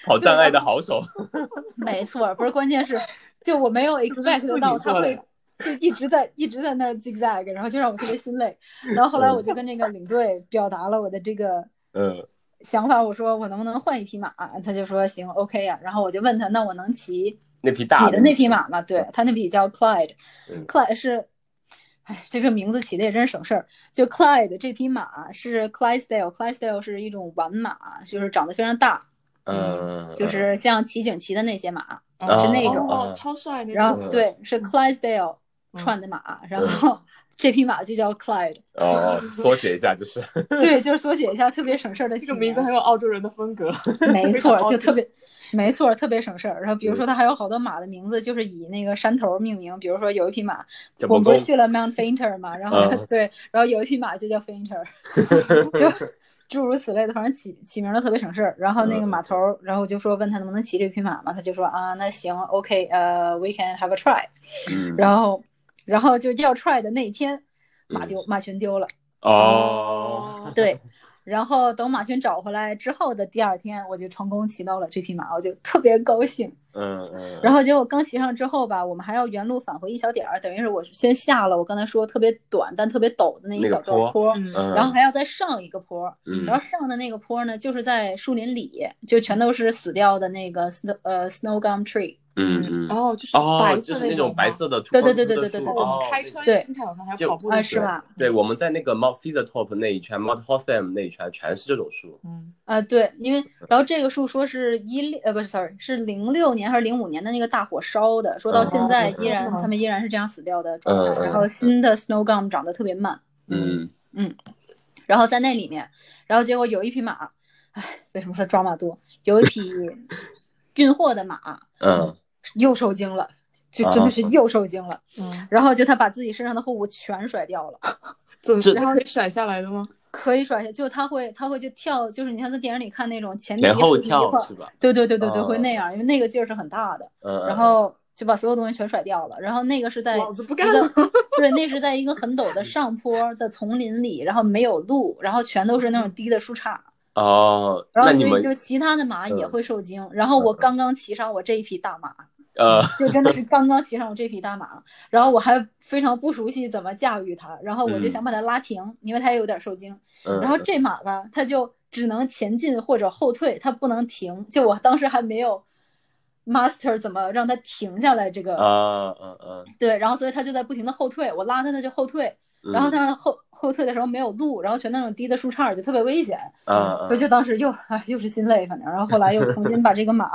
跑障碍的好手，没错，不是关键是，就我没有 expect 到他会就一直在一直在那儿 zigzag，然后就让我特别心累。然后后来我就跟那个领队表达了我的这个嗯想法，我说我能不能换一匹马？他就说行，OK 呀、然后我就问他，那我能骑那匹大你的那匹马吗？对他那匹叫 Clyde，Clyde、嗯 Clyde 是。哎，这个名字起的也真是省事儿。就 Clyde 这匹马是 Clydesdale，Clydesdale 是一种玩马，就是长得非常大，嗯，就是像骑警骑的那些马，哦是那种。哦，超帅那种。然后嗯对，是 Clydesdale 嗯串的马，然后这匹马就叫 Clyde，哦，缩写一下就是，对，就是缩写一下，特别省事儿的这个名字很有澳洲人的风格。没错，就特别。没错，特别省事儿。然后比如说，它还有好多马的名字，就是以那个山头命名。比如说，有一匹马，我不是去了 Mount Fainter 嘛，然后嗯对，然后有一匹马就叫 Fainter，就诸如此类的，反正起起名都特别省事儿。然后那个马头，然后就说问他能不能骑这匹马嘛，他就说啊，那行，OK，呃，we can have a try。然后，然后就要 try 的那一天，马丢，马群丢了。哦，对。然后等马群找回来之后的第二天，我就成功骑到了这匹马，我就特别高兴。嗯嗯。然后结果刚骑上之后吧，我们还要原路返回一小点儿，等于是我先下了我刚才说特别短但特别陡的那一小段坡，然后还要再上一个坡。嗯然后上的那个坡呢，就是在树林里，就全都是死掉的那个 snow 呃 snow gum tree。嗯嗯，哦，就是哦，就是那种白色的，对对对对对对对，我们开车经常有看，还有跑步啊，是吧？对，我们在那个 Mount f i z e r Top 那一圈，Mount Hotham 那一圈全是这种树。嗯啊，对，因为然后这个树说是一六呃不是 sorry 是零六年还是零五年的那个大火烧的，说到现在依然他们依然是这样死掉的状态。然后新的 Snow Gum 长得特别慢。嗯嗯，然后在那里面，然后结果有一匹马，哎，为什么说抓马多？有一匹 运货的马，嗯。又受惊了，就真的是又受惊了。嗯，然后就他把自己身上的货物全甩掉了。怎么？然后可以甩下来的吗？可以甩下，就他会，他会就跳，就是你像在电影里看那种前蹄后跳是吧？对对对对对，会那样，因为那个劲儿是很大的。嗯。然后就把所有东西全甩掉了。然后那个是在老子不干了。对，那是在一个很陡的上坡的丛林里，然后没有路，然后全都是那种低的树杈。哦。然后所以就其他的马也会受惊。然后我刚刚骑上我这一匹大马。呃，就真的是 刚刚骑上我这匹大马，然后我还非常不熟悉怎么驾驭它，然后我就想把它拉停，因为它也有点受惊。然后这马吧，它就只能前进或者后退，它不能停。就我当时还没有 master 怎么让它停下来这个啊啊啊！对，然后所以它就在不停的后退，我拉它它就后退，然后但是后后退的时候没有路，然后全那种低的树杈就特别危险。啊，我就当时又哎又是心累，反正然后后来又重新把这个马。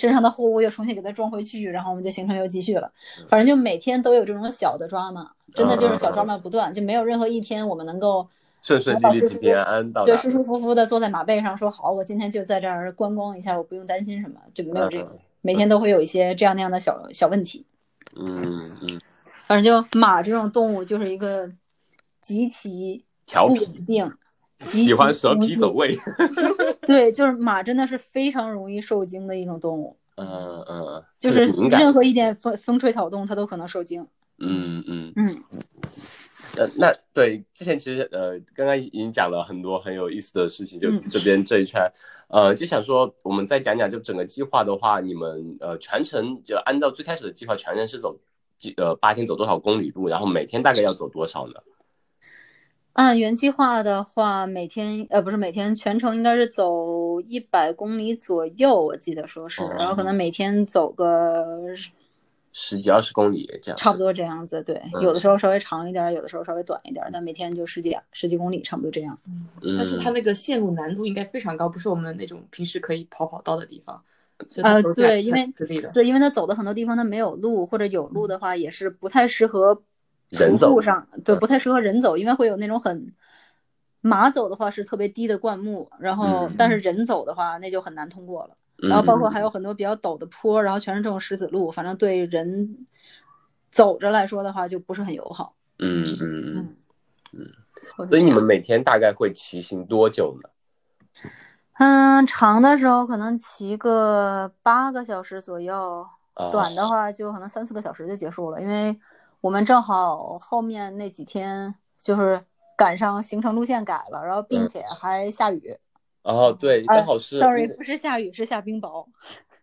身上的货物又重新给它装回去，然后我们就行程又继续了。反正就每天都有这种小的抓嘛，真的就是小抓嘛不断，就没有任何一天我们能够顺顺利利、平平安安到。就舒舒服服的坐在马背上说好，我今天就在这儿观光一下，我不用担心什么，就没有这个。每天都会有一些这样那样的小小问题。嗯嗯。反正就马这种动物就是一个极其调皮、稳定。喜欢蛇皮走位，对，就是马真的是非常容易受惊的一种动物。嗯嗯，就是任何一点风风吹草动，它都可能受惊。嗯嗯嗯。呃，那对之前其实呃，刚刚已经讲了很多很有意思的事情，就这边这一圈，呃，就想说我们再讲讲，就整个计划的话，你们呃全程就按照最开始的计划，全程是走几呃八天走多少公里路，然后每天大概要走多少呢？按原计划的话，每天呃不是每天全程应该是走一百公里左右，我记得说是，然后可能每天走个十几二十公里这样，差不多这样子。对，有的时候稍微长一点，有的时候稍微短一点，但每天就十几十几公里，差不多这样。嗯，但是它那个线路难度应该非常高，不是我们那种平时可以跑跑道的地方。呃，对，因为对，因为它走的很多地方它没有路，或者有路的话也是不太适合。人走上对不太适合人走，因为会有那种很马走的话是特别低的灌木，然后但是人走的话那就很难通过了。然后包括还有很多比较陡的坡，然后全是这种石子路，反正对人走着来说的话就不是很友好。嗯嗯嗯嗯。所以你们每天大概会骑行多久呢？嗯，长的时候可能骑个八个小时左右，短的话就可能三四个小时就结束了，因为。我们正好后面那几天就是赶上行程路线改了，然后并且还下雨。哦，对，正好是。Sorry，不是下雨，是下冰雹。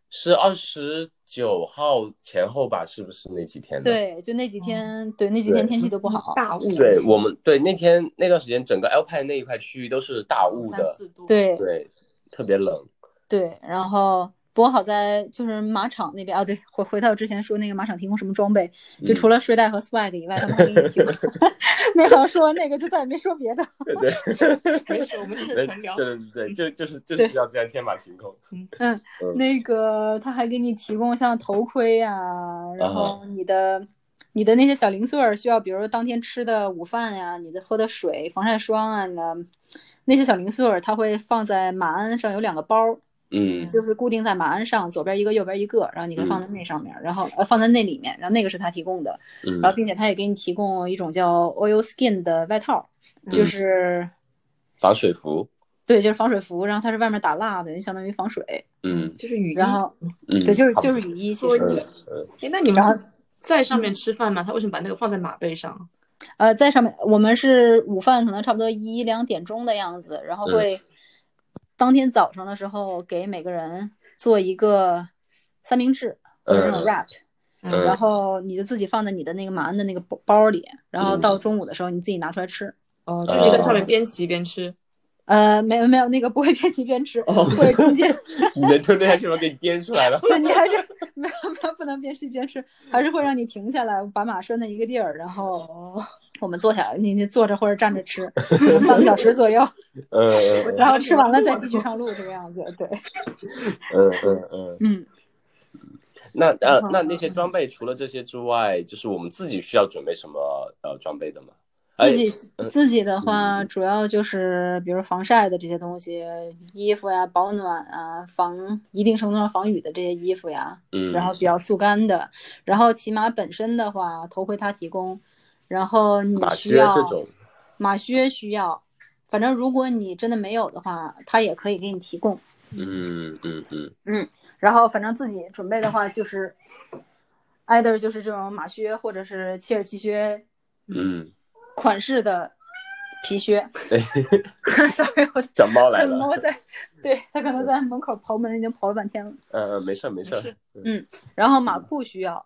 是二十九号前后吧？是不是那几天？对，就那几天，对那几天天气都不好，大雾。对我们，对那天那段时间，整个 Alpine 那一块区域都是大雾的，对对，特别冷。对，然后。不过好在就是马场那边啊，对，回回到之前说那个马场提供什么装备，就除了睡袋和 swag 以外，他们还给你提供。那好说那个就再也没说别的。对对，没事，我们是纯聊。对对对，就就是就是要这样天马行空。嗯，那个他还给你提供像头盔啊，然后你的你的那些小零碎儿需要，比如说当天吃的午饭呀，你的喝的水、防晒霜啊，你的那些小零碎儿，他会放在马鞍上有两个包。嗯，就是固定在马鞍上，左边一个，右边一个，然后你可以放在那上面，然后呃放在那里面，然后那个是他提供的，嗯然后并且他也给你提供一种叫 oil skin 的外套，就是防水服。对，就是防水服，然后它是外面打蜡的，就相当于防水。嗯就是雨衣。然后嗯，对，就是就是雨衣，其实嗯哎，那你们在上面吃饭吗？他为什么把那个放在马背上？呃，在上面我们是午饭可能差不多一两点钟的样子，然后嗯会当天早上的时候给每个人做一个三明治就是那种嗯 wrap，、嗯然后你就自己放在你的那个马鞍的那个包包里，然后嗯到中午的时候你自己拿出来吃。哦，就是在上面哦边骑边吃。呃，没有没有，那个不会边骑边吃，哦会 中间你能吞得下去吗？给你颠出来了。对 你还是没有没有不能边骑边吃，还是会让你停下来，把马拴在一个地儿，然后我们坐下来，你你坐着或者站着吃，半个小时左右，嗯嗯然后吃完了再继续上路，这个样子。对，嗯嗯嗯。嗯，那呃嗯，那那些装备除了这些之外，就是我们自己需要准备什么呃装备的吗？哎自己嗯自己的话，主要就是比如防晒的这些东西，衣服呀、保暖啊、防一定程度上防雨的这些衣服呀，嗯，然后比较速干的，然后骑马本身的话，头盔他提供，然后你需要靴这种，马靴需要，反正如果你真的没有的话，他也可以给你提供。嗯嗯嗯。嗯然后反正自己准备的话，就是，either 就是这种马靴，或者是切尔奇靴嗯，款式的皮靴。对 Sorry，我长猫来了。猫在，对他可能在门口刨门，已经刨了半天了。嗯嗯，没事儿没事儿。嗯然后马裤需要，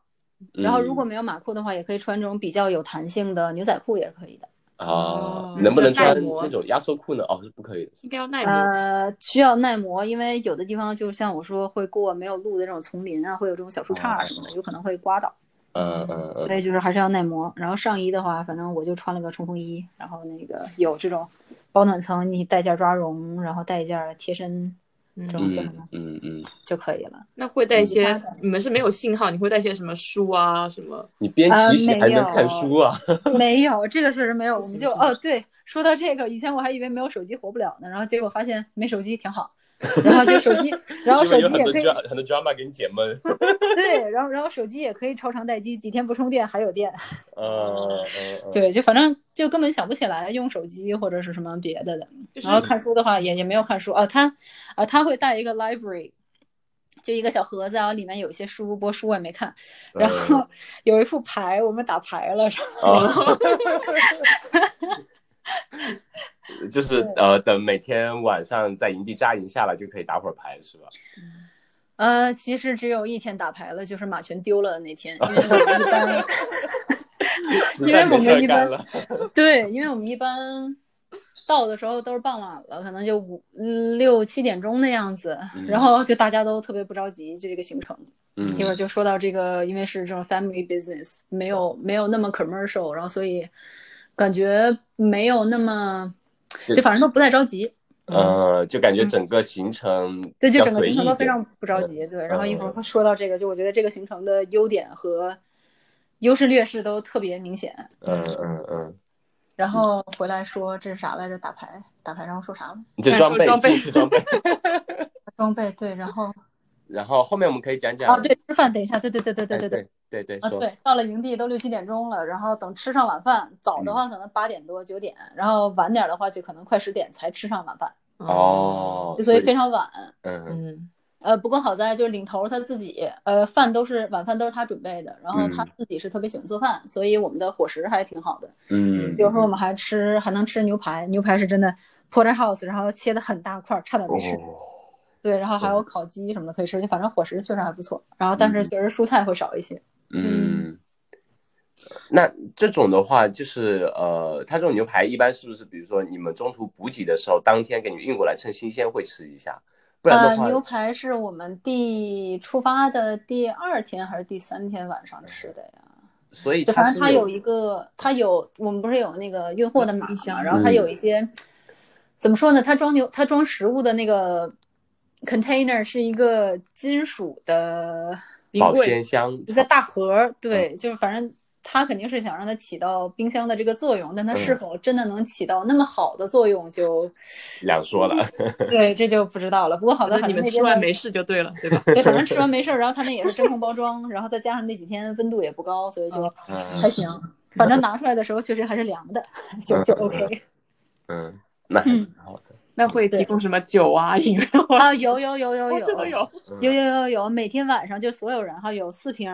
然后如果嗯没有马裤的话，也可以穿这种比较有弹性的牛仔裤，也是可以的。啊哦，能不能穿那种压缩裤呢？哦，是不可以的。应该要耐磨。呃，需要耐磨，因为有的地方就像我说会过没有路的这种丛林啊，会有这种小树杈啊什么的，有可能会刮倒。嗯嗯嗯所以就是还是要耐磨。然后上衣的话，反正我就穿了个冲锋衣，然后那个有这种保暖层，你带件抓绒，然后带一件贴身这种嗯，叫什么嗯嗯，就可以了。那会带一些你们是没有信号，你会带些什么书啊什么？你边呃骑行还没能看有书啊？没有，这个确实没有。我们就行行哦，对，说到这个，以前我还以为没有手机活不了呢，然后结果发现没手机挺好。然后就手机，然后手机也可以很多 drama 给你解闷。对，然后然后手机也可以超长待机，几天不充电还有电。嗯对，就反正就根本想不起来用手机或者是什么别的的。就是然后看书的话也也没有看书啊，他啊他会带一个 library，就一个小盒子，然后里面有一些书，不过书我也没看。然后有一副牌，我们打牌了，然后哦，就是呃，等每天晚上在营地扎营下来就可以打会儿牌，是吧？呃，其实只有一天打牌了，就是马群丢了的那天，因为我们一般，因为在没事儿我们一般。对，因为我们一般到的时候都是傍晚了，可能就五六七点钟的样子，嗯然后就大家都特别不着急，就这个行程。嗯一会儿就说到这个，因为是这种 family business，没有没有那么 commercial，然后所以感觉没有那么，就就反正都不太着急。呃，就感觉整个行程对，就整个行程都非常不着急。对，然后一会儿嗯说到这个，就我觉得这个行程的优点和优势劣势都特别明显。嗯嗯嗯，然后回来说这是啥来着？打牌，打牌，然后说啥了？你这装备装备装备，装备 对，然后然后后面我们可以讲讲啊对，吃饭，等一下，对对对对对哎对对。对对对，啊，对，到了营地都六七点钟了，然后等吃上晚饭，早的话可能八点多九点，然后晚点的话就可能快十点才吃上晚饭，哦，所以非常晚。嗯嗯呃，不过好在就是领头他自己，呃，饭都是晚饭都是他准备的，然后他嗯自己是特别喜欢做饭，所以我们的伙食还挺好的。嗯，比如说我们还吃还能吃牛排，牛排是真的 porterhouse，然后切的很大块儿，差点没吃。哦对，然后还有烤鸡什么的可以吃，就反正伙食确实还不错。然后但是嗯确实蔬菜会少一些。嗯，那这种的话，就是呃，它这种牛排一般是不是，比如说你们中途补给的时候，当天给你们运过来，趁新鲜会吃一下，不然呃的，话，牛排是我们第出发的第二天还是第三天晚上吃的呀？所以就反正它有有一个，它有我们不是有那个运货的码冰箱嘛，然后它嗯有一些、怎么说呢？它装牛它装食物的那个 container 是一个金属的保鲜箱，一个大盒儿，对，就是反正。它肯定是想让它起到冰箱的这个作用，但它是嗯否真的能起到那么好的作用就，两说了，对，这就不知道了。不过好在反正你们吃完没事就对了，对吧？对，反正吃完没事儿，然后它那也是真空包装，然后再加上那几天温度也不高，所以就嗯还行。反正拿出来的时候确实还是凉的，就就 OK。嗯，那还嗯挺好的。那会提供什么酒啊、饮料啊？啊，有有有有有，这都有。有有有有，每天晚上就所有人哈有四瓶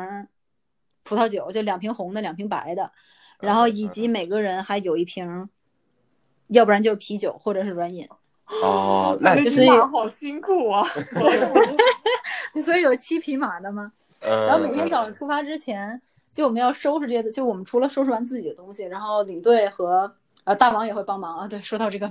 葡萄酒，就两瓶红的，两瓶白的，然后以及每个人还有一瓶，要不然就是啤酒或者是软饮。哦，那骑马好辛苦啊！所以有七匹马的吗？然后每天早上出发之前，就我们要收拾这些，就我们除了收拾完自己的东西，然后领队和呃大王也会帮忙啊。对，说到这个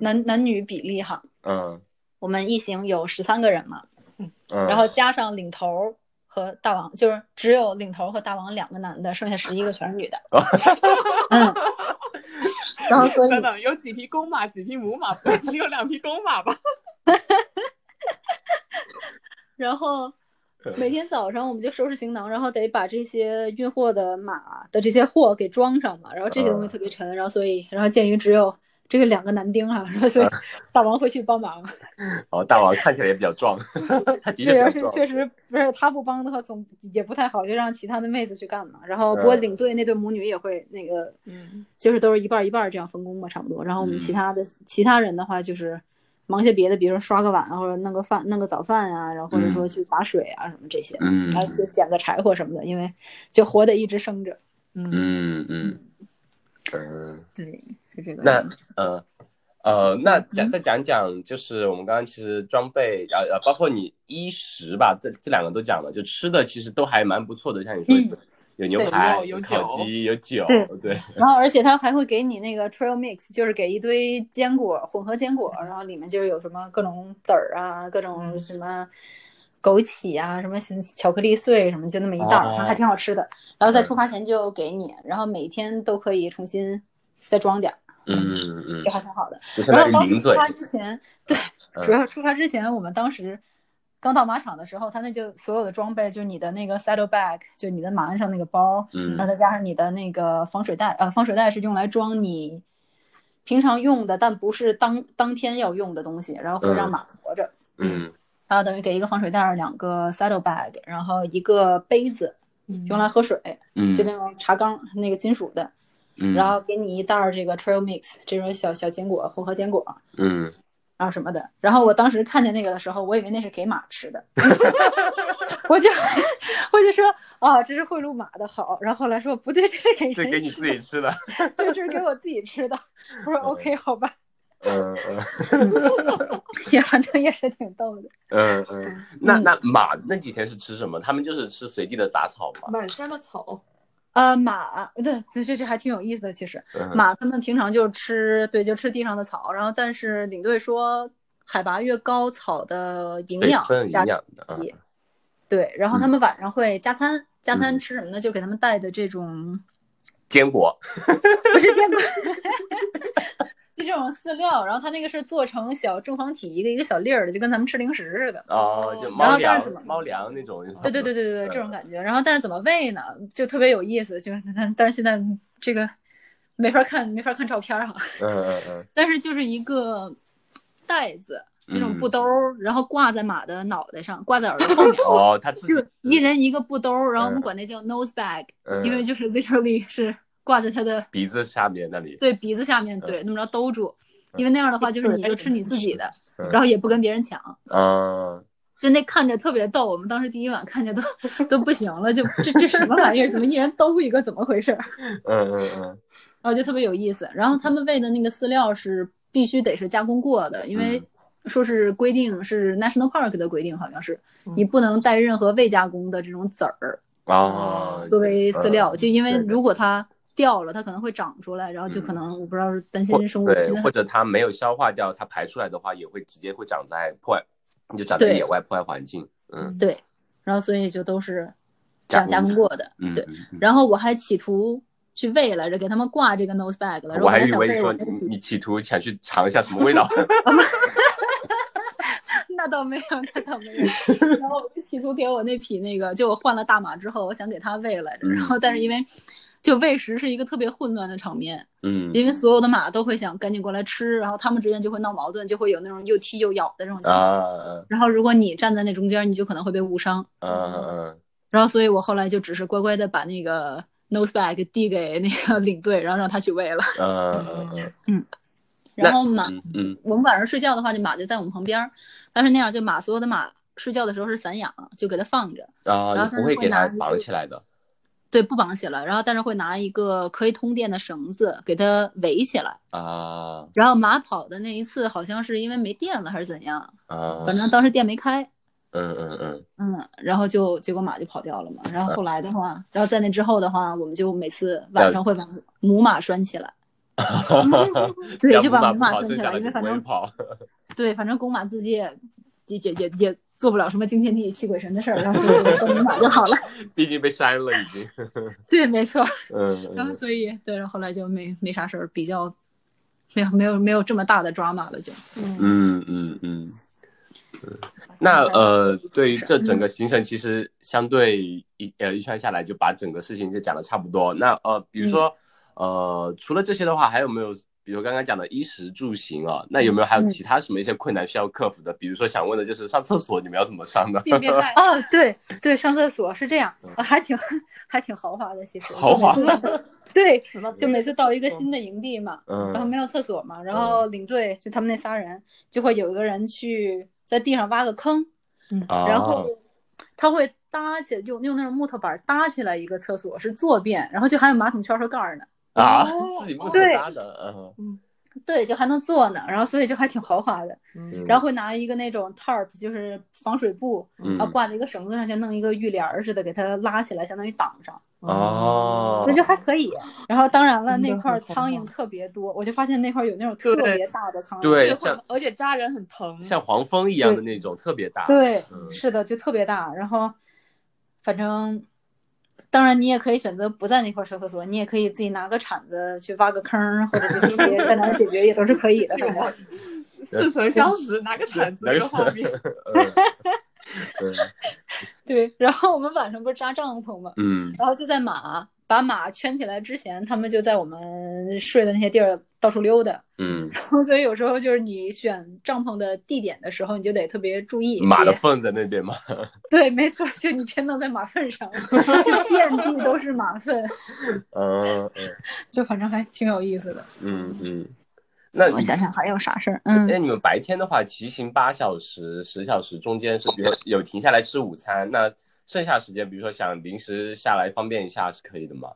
男男女比例哈，嗯，我们一行有十三个人嘛，嗯，然后加上领头和大王，就是只有领头和大王两个男的，剩下十一个全是女的。嗯，然后所以等等，有几匹公马，几匹母马，不会只有两匹公马吧？然后每天早上我们就收拾行囊，然后得把这些运货的马的这些货给装上嘛。然后这些东西特别沉，然后所以，然后鉴于只有这个两个男丁啊，然后所以 大王会去帮忙。哦，大王看起来也比较壮，他的确对，而且确实不是他不帮的话，总也不太好，就让其他的妹子去干嘛。然后不过领队那对母女也会那个，嗯，就是都是一半一半这样分工嘛，差不多。然后我们其他的其他人的话就是。忙些别的，比如说刷个碗啊或者弄个饭、弄个早饭啊，然后或者说去打水啊什么这些，嗯，然后捡个柴火什么的，因为就活得一直生着。嗯嗯嗯嗯，对，是这个。那呃呃，那讲再讲讲，就是我们刚刚其实装备，呃呃，包括你衣食吧，这这两个都讲了，就吃的其实都还蛮不错的，像你说。有牛排，有烤鸡，有酒，对。然后，而且他还会给你那个 trail mix，就是给一堆坚果，混合坚果，然后里面就是有什么各种籽儿啊，各种什么枸杞啊，什么巧克力碎什么，就那么一袋儿，还挺好吃的。然后在出发前就给你，然后每天都可以重新再装点儿，嗯嗯，就还挺好的。然后出发之前，对，主要出发之前，我们当时。刚到马场的时候，他那就所有的装备，就是你的那个 saddle bag，就你的马鞍上那个包，嗯，然后再加上你的那个防水袋，呃，防水袋是用来装你平常用的，但不是当当天要用的东西，然后会让马驮着，嗯，然后等于给一个防水袋，两个 saddle bag，然后一个杯子用来喝水，嗯，就那种茶缸，那个金属的，嗯，然后给你一袋这个 trail mix，这种小小坚果，混合坚果，嗯。然后什么的，然后我当时看见那个的时候，我以为那是给马吃的，我就我就说啊，这是贿赂马的好。然后后来说不对，这是给这给你自己吃的，对，这是给我自己吃的。我说 OK，好吧。嗯嗯，也反正也是挺逗的。嗯嗯，那那马那几天是吃什么？他们就是吃随地的杂草吗？满山的草。呃，马对，这这这还挺有意思的。其实马他们平常就吃，对，就吃地上的草。然后，但是领队说，海拔越高，草的营养营养的对，然后他们晚上会加餐，加餐吃什么呢？就给他们带的这种坚果，不是坚果。就这种饲料，然后它那个是做成小正方体，一个一个小粒儿的，就跟咱们吃零食似的。哦，就猫粮，猫粮那种。对对对对对对，这种感觉。然后，但是怎么喂呢？就特别有意思，就是但但是现在这个没法看，没法看照片哈。嗯嗯嗯。但是就是一个袋子，那种布兜，然后挂在马的脑袋上，挂在耳朵后面。哦，他就一人一个布兜，然后我们管那叫 nose bag，因为就是 literally 是。挂在他的鼻子下面那里，对鼻子下面，对那么着兜住，因为那样的话就是你就吃你自己的，然后也不跟别人抢，嗯，就那看着特别逗。我们当时第一晚看见都都不行了，就这这什么玩意儿？怎么一人兜一个？怎么回事？嗯嗯嗯，然后就特别有意思。然后他们喂的那个饲料是必须得是加工过的，因为说是规定是 National Park 的规定，好像是你不能带任何未加工的这种籽儿啊作为饲料，就因为如果它。掉了，它可能会长出来，然后就可能我不知道是担心生物对，或者它没有消化掉，它排出来的话也会直接会长在破坏，你就长在野外破坏环境。嗯，对，然后所以就都是这样加工过的。嗯，对。然后我还企图去喂来着，给他们挂这个 nose bag 了。我还以为说你企图想去尝一下什么味道。那倒没有，那倒没有。然后我就企图给我那匹那个，就我换了大马之后，我想给它喂来着，然后但是因为。就喂食是一个特别混乱的场面，嗯，因为所有的马都会想赶紧过来吃，然后他们之间就会闹矛盾，就会有那种又踢又咬的这种情况。然后如果你站在那中间，你就可能会被误伤。嗯嗯。然后所以我后来就只是乖乖的把那个 nose bag 递给那个领队，然后让他去喂了。嗯嗯嗯。嗯。然后马，嗯嗯我们晚上睡觉的话，就马就在我们旁边儿，但是那样就马所有的马睡觉的时候是散养，就给它放着，啊，然后不会给它绑起来的对，不绑起来，然后但是会拿一个可以通电的绳子给它围起来。啊然后马跑的那一次，好像是因为没电了还是怎样，啊，反正当时电没开，嗯嗯嗯嗯，然后就结果马就跑掉了嘛。然后后来的话，然后在那之后的话，我们就每次晚上会把母马拴起来，对要就把母马拴起来因为反正。对，反正公马自己也也也也也做不了什么惊天地泣鬼神的事儿，然后就跟母马就好了。毕竟被删了已经。对，没错。嗯然后嗯所以对，然后后来就没没啥事儿，比较没有没有没有这么大的 drama 了就。嗯，嗯嗯嗯。那呃，对于这整个行程，其实相对一呃一圈下来，就把整个事情就讲的差不多。那呃，比如说呃，除了这些的话，还有没有比如刚刚讲的衣食住行啊？那有没有还有嗯其他什么一些困难需要克服的？比如说想问的就是上厕所你们要怎么上的？便便 带。哦，对对，上厕所是这样，啊还挺还挺豪华的，其实。豪华。对，就每次 到一个新的营地嘛，嗯然后没有厕所嘛，然后领队就他们那仨人就会有一个人去在地上挖个坑，嗯然后他会搭起用用那种木头板搭起来一个厕所，是坐便，然后就还有马桶圈和盖儿呢。啊哦 自己木头对搭的，嗯对，就还能坐呢，然后所以就还挺豪华的。嗯然后会拿一个那种 tarp，就是防水布，嗯然后挂在一个绳子上，就弄一个浴帘似的，给它拉起来，相当于挡上，哦我觉得还可以。然后当然了，那块儿苍蝇特别多，我就发现那块儿有那种特别大的苍蝇。对，像而且扎人很疼。像黄蜂一样的那种，特别大。对，嗯是的，就特别大。然后，反正，当然你也可以选择不在那块儿上厕所，你也可以自己拿个铲子去挖个坑儿，或者就直接在哪儿解决，也都是可以的。反正。似曾相识，拿个铲子拿个这个画面。对，然后我们晚上不是扎帐篷嘛，嗯然后就在马把马圈起来之前，他们就在我们睡的那些地儿到处溜达。嗯，然后所以有时候就是你选帐篷的地点的时候，你就得特别注意。马的粪在那边嘛。对，没错，就你偏弄在马粪上，就遍地都是马粪，嗯嗯就反正还挺有意思的。嗯嗯。那我想想还有啥事儿？嗯那你们白天的话，骑行八小时、十小时，中间是比如说有停下来吃午餐，那剩下时间，比如说想临时下来方便一下是可以的吗？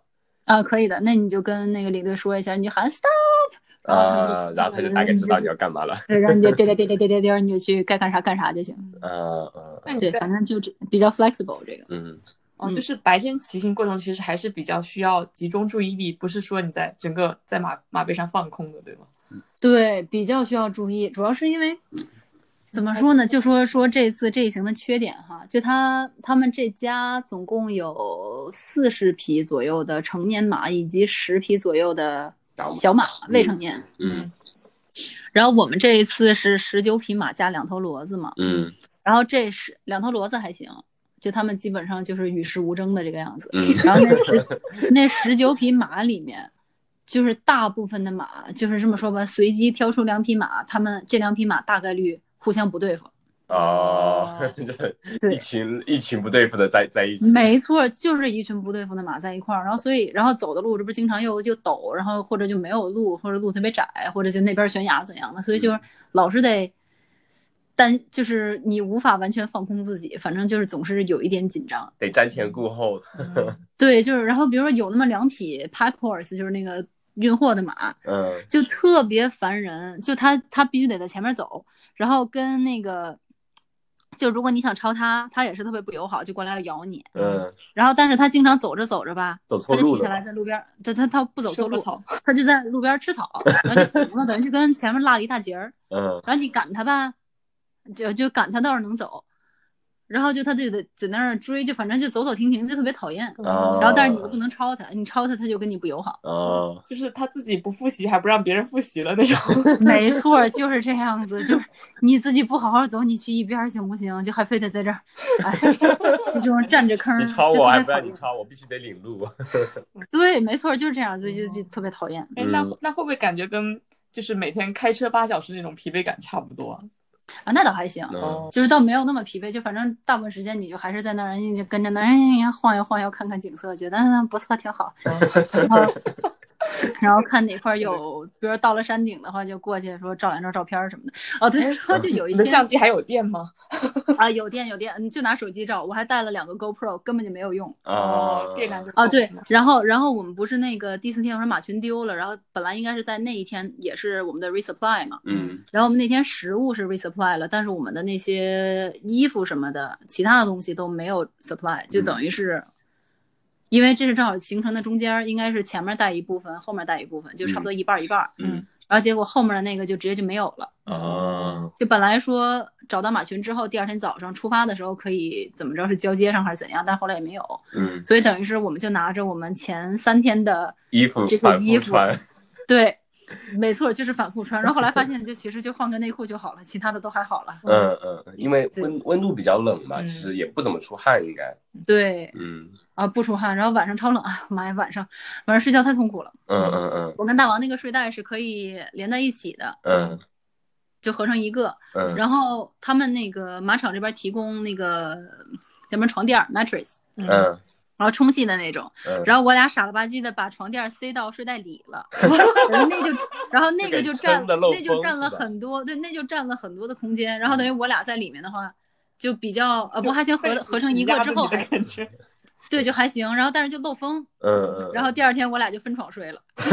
啊，可以的，那你就跟那个领队说一下，你就喊 stop，然后他们就然后他就大概知道你要干嘛了。对，然后你就颠颠颠颠颠颠颠，你就去该干啥干啥就行。嗯嗯对，反正就这比较 flexible 这个。嗯哦，嗯就是白天骑行过程其实还是比较需要集中注意力，不是说你在整个在马马背上放空的，对吗？对，比较需要注意，主要是因为怎么说呢？就说说这次这一行的缺点哈，就他他们这家总共有四十匹左右的成年马，以及十匹左右的小马未成年。嗯然后我们这一次是十九匹马加两头骡子嘛，嗯然后这是两头骡子还行，就他们基本上就是与世无争的这个样子。嗯然后那十 那十九匹马里面，就是大部分的马，就是这么说吧，随机挑出两匹马，他们这两匹马大概率互相不对付。哦，就是对一群一群不对付的在在一起。没错，就是一群不对付的马在一块儿，然后所以然后走的路，这不是经常又又陡，然后或者就没有路，或者路特别窄，或者就那边悬崖怎样的，所以就是老是得担，就是你无法完全放空自己，反正就是总是有一点紧张。得瞻前顾后。对，就是然后比如说有那么两匹 pack horse，就是那个运货的马，嗯就特别烦人，就他他必须得在前面走，然后跟那个。就如果你想超他，他也是特别不友好，就过来要咬你。嗯，然后，但是他经常走着走着吧，走错路他就停下来。在路边儿，他他他不走错路，他就在路边儿吃草，然后就停了，等于就跟前面落了一大截儿，嗯然后你赶他吧，就就赶他倒是能走，然后就他就得在那儿追，就反正就走走停停，就特别讨厌。哦然后但是你又不能超他，你超他他就跟你不友好。哦，就是他自己不复习，还不让别人复习了那种。没错，就是这样子，就是你自己不好好走，你去一边儿行不行？就还非得在这儿，哎，就这种占着坑儿，你超就我还不。让你抄，我必须得领路。对，没错，就是这样，所以就就特别讨厌。哎，那嗯那会不会感觉跟就是每天开车八小时那种疲惫感差不多啊？啊，那倒还行，嗯就是倒没有那么疲惫，就反正大部分时间你就还是在那儿，就跟着那儿哎晃悠晃悠，看看景色，觉得嗯不错，挺好。然后 然后看哪块有，比如到了山顶的话，就过去说照两张照片什么的。哦，对，然 后就有一你的相机还有电吗？啊，有电有电，你就拿手机照，我还带了两个 GoPro，根本就没有用。哦，电量就哦，对然后然后我们不是那个第四天我说马群丢了，然后本来应该是在那一天也是我们的 resupply 嘛，嗯然后我们那天食物是 resupply 了，但是我们的那些衣服什么的，其他的东西都没有 supply，就等于是，因为这是正好行程的中间儿，应该是前面带一部分，后面带一部分，就差不多一半儿一半儿。嗯然后结果后面的那个就直接就没有了。哦，就本来说找到马群之后，第二天早上出发的时候可以怎么着是交接上还是怎样，但后来也没有，嗯，所以等于是我们就拿着我们前三天的衣服这些反衣服复穿，对，没错，就是反复穿。然后后来发 现，就其实就换个内裤就好了，其他的都还好了。嗯嗯，因为温温度比较冷嘛，嗯其实也不怎么出汗，应该，对嗯啊，不出汗，然后晚上超冷啊！妈呀，晚上晚上睡觉太痛苦了。嗯嗯嗯我跟大王那个睡袋是可以连在一起的，嗯就合成一个。嗯，然后他们那个马场这边提供那个咱们床垫 mattress，嗯然后充气的那种。嗯，然后我俩傻了吧唧的把床垫塞到睡袋里了，然后那就，然后那个就占那就占了很多，对，那就占了很多的空间。然后等于我俩在里面的话，就比较呃，不还行，合合成一个之后对就还行。然后但是就漏风，嗯嗯，然后第二天我俩就分床睡了。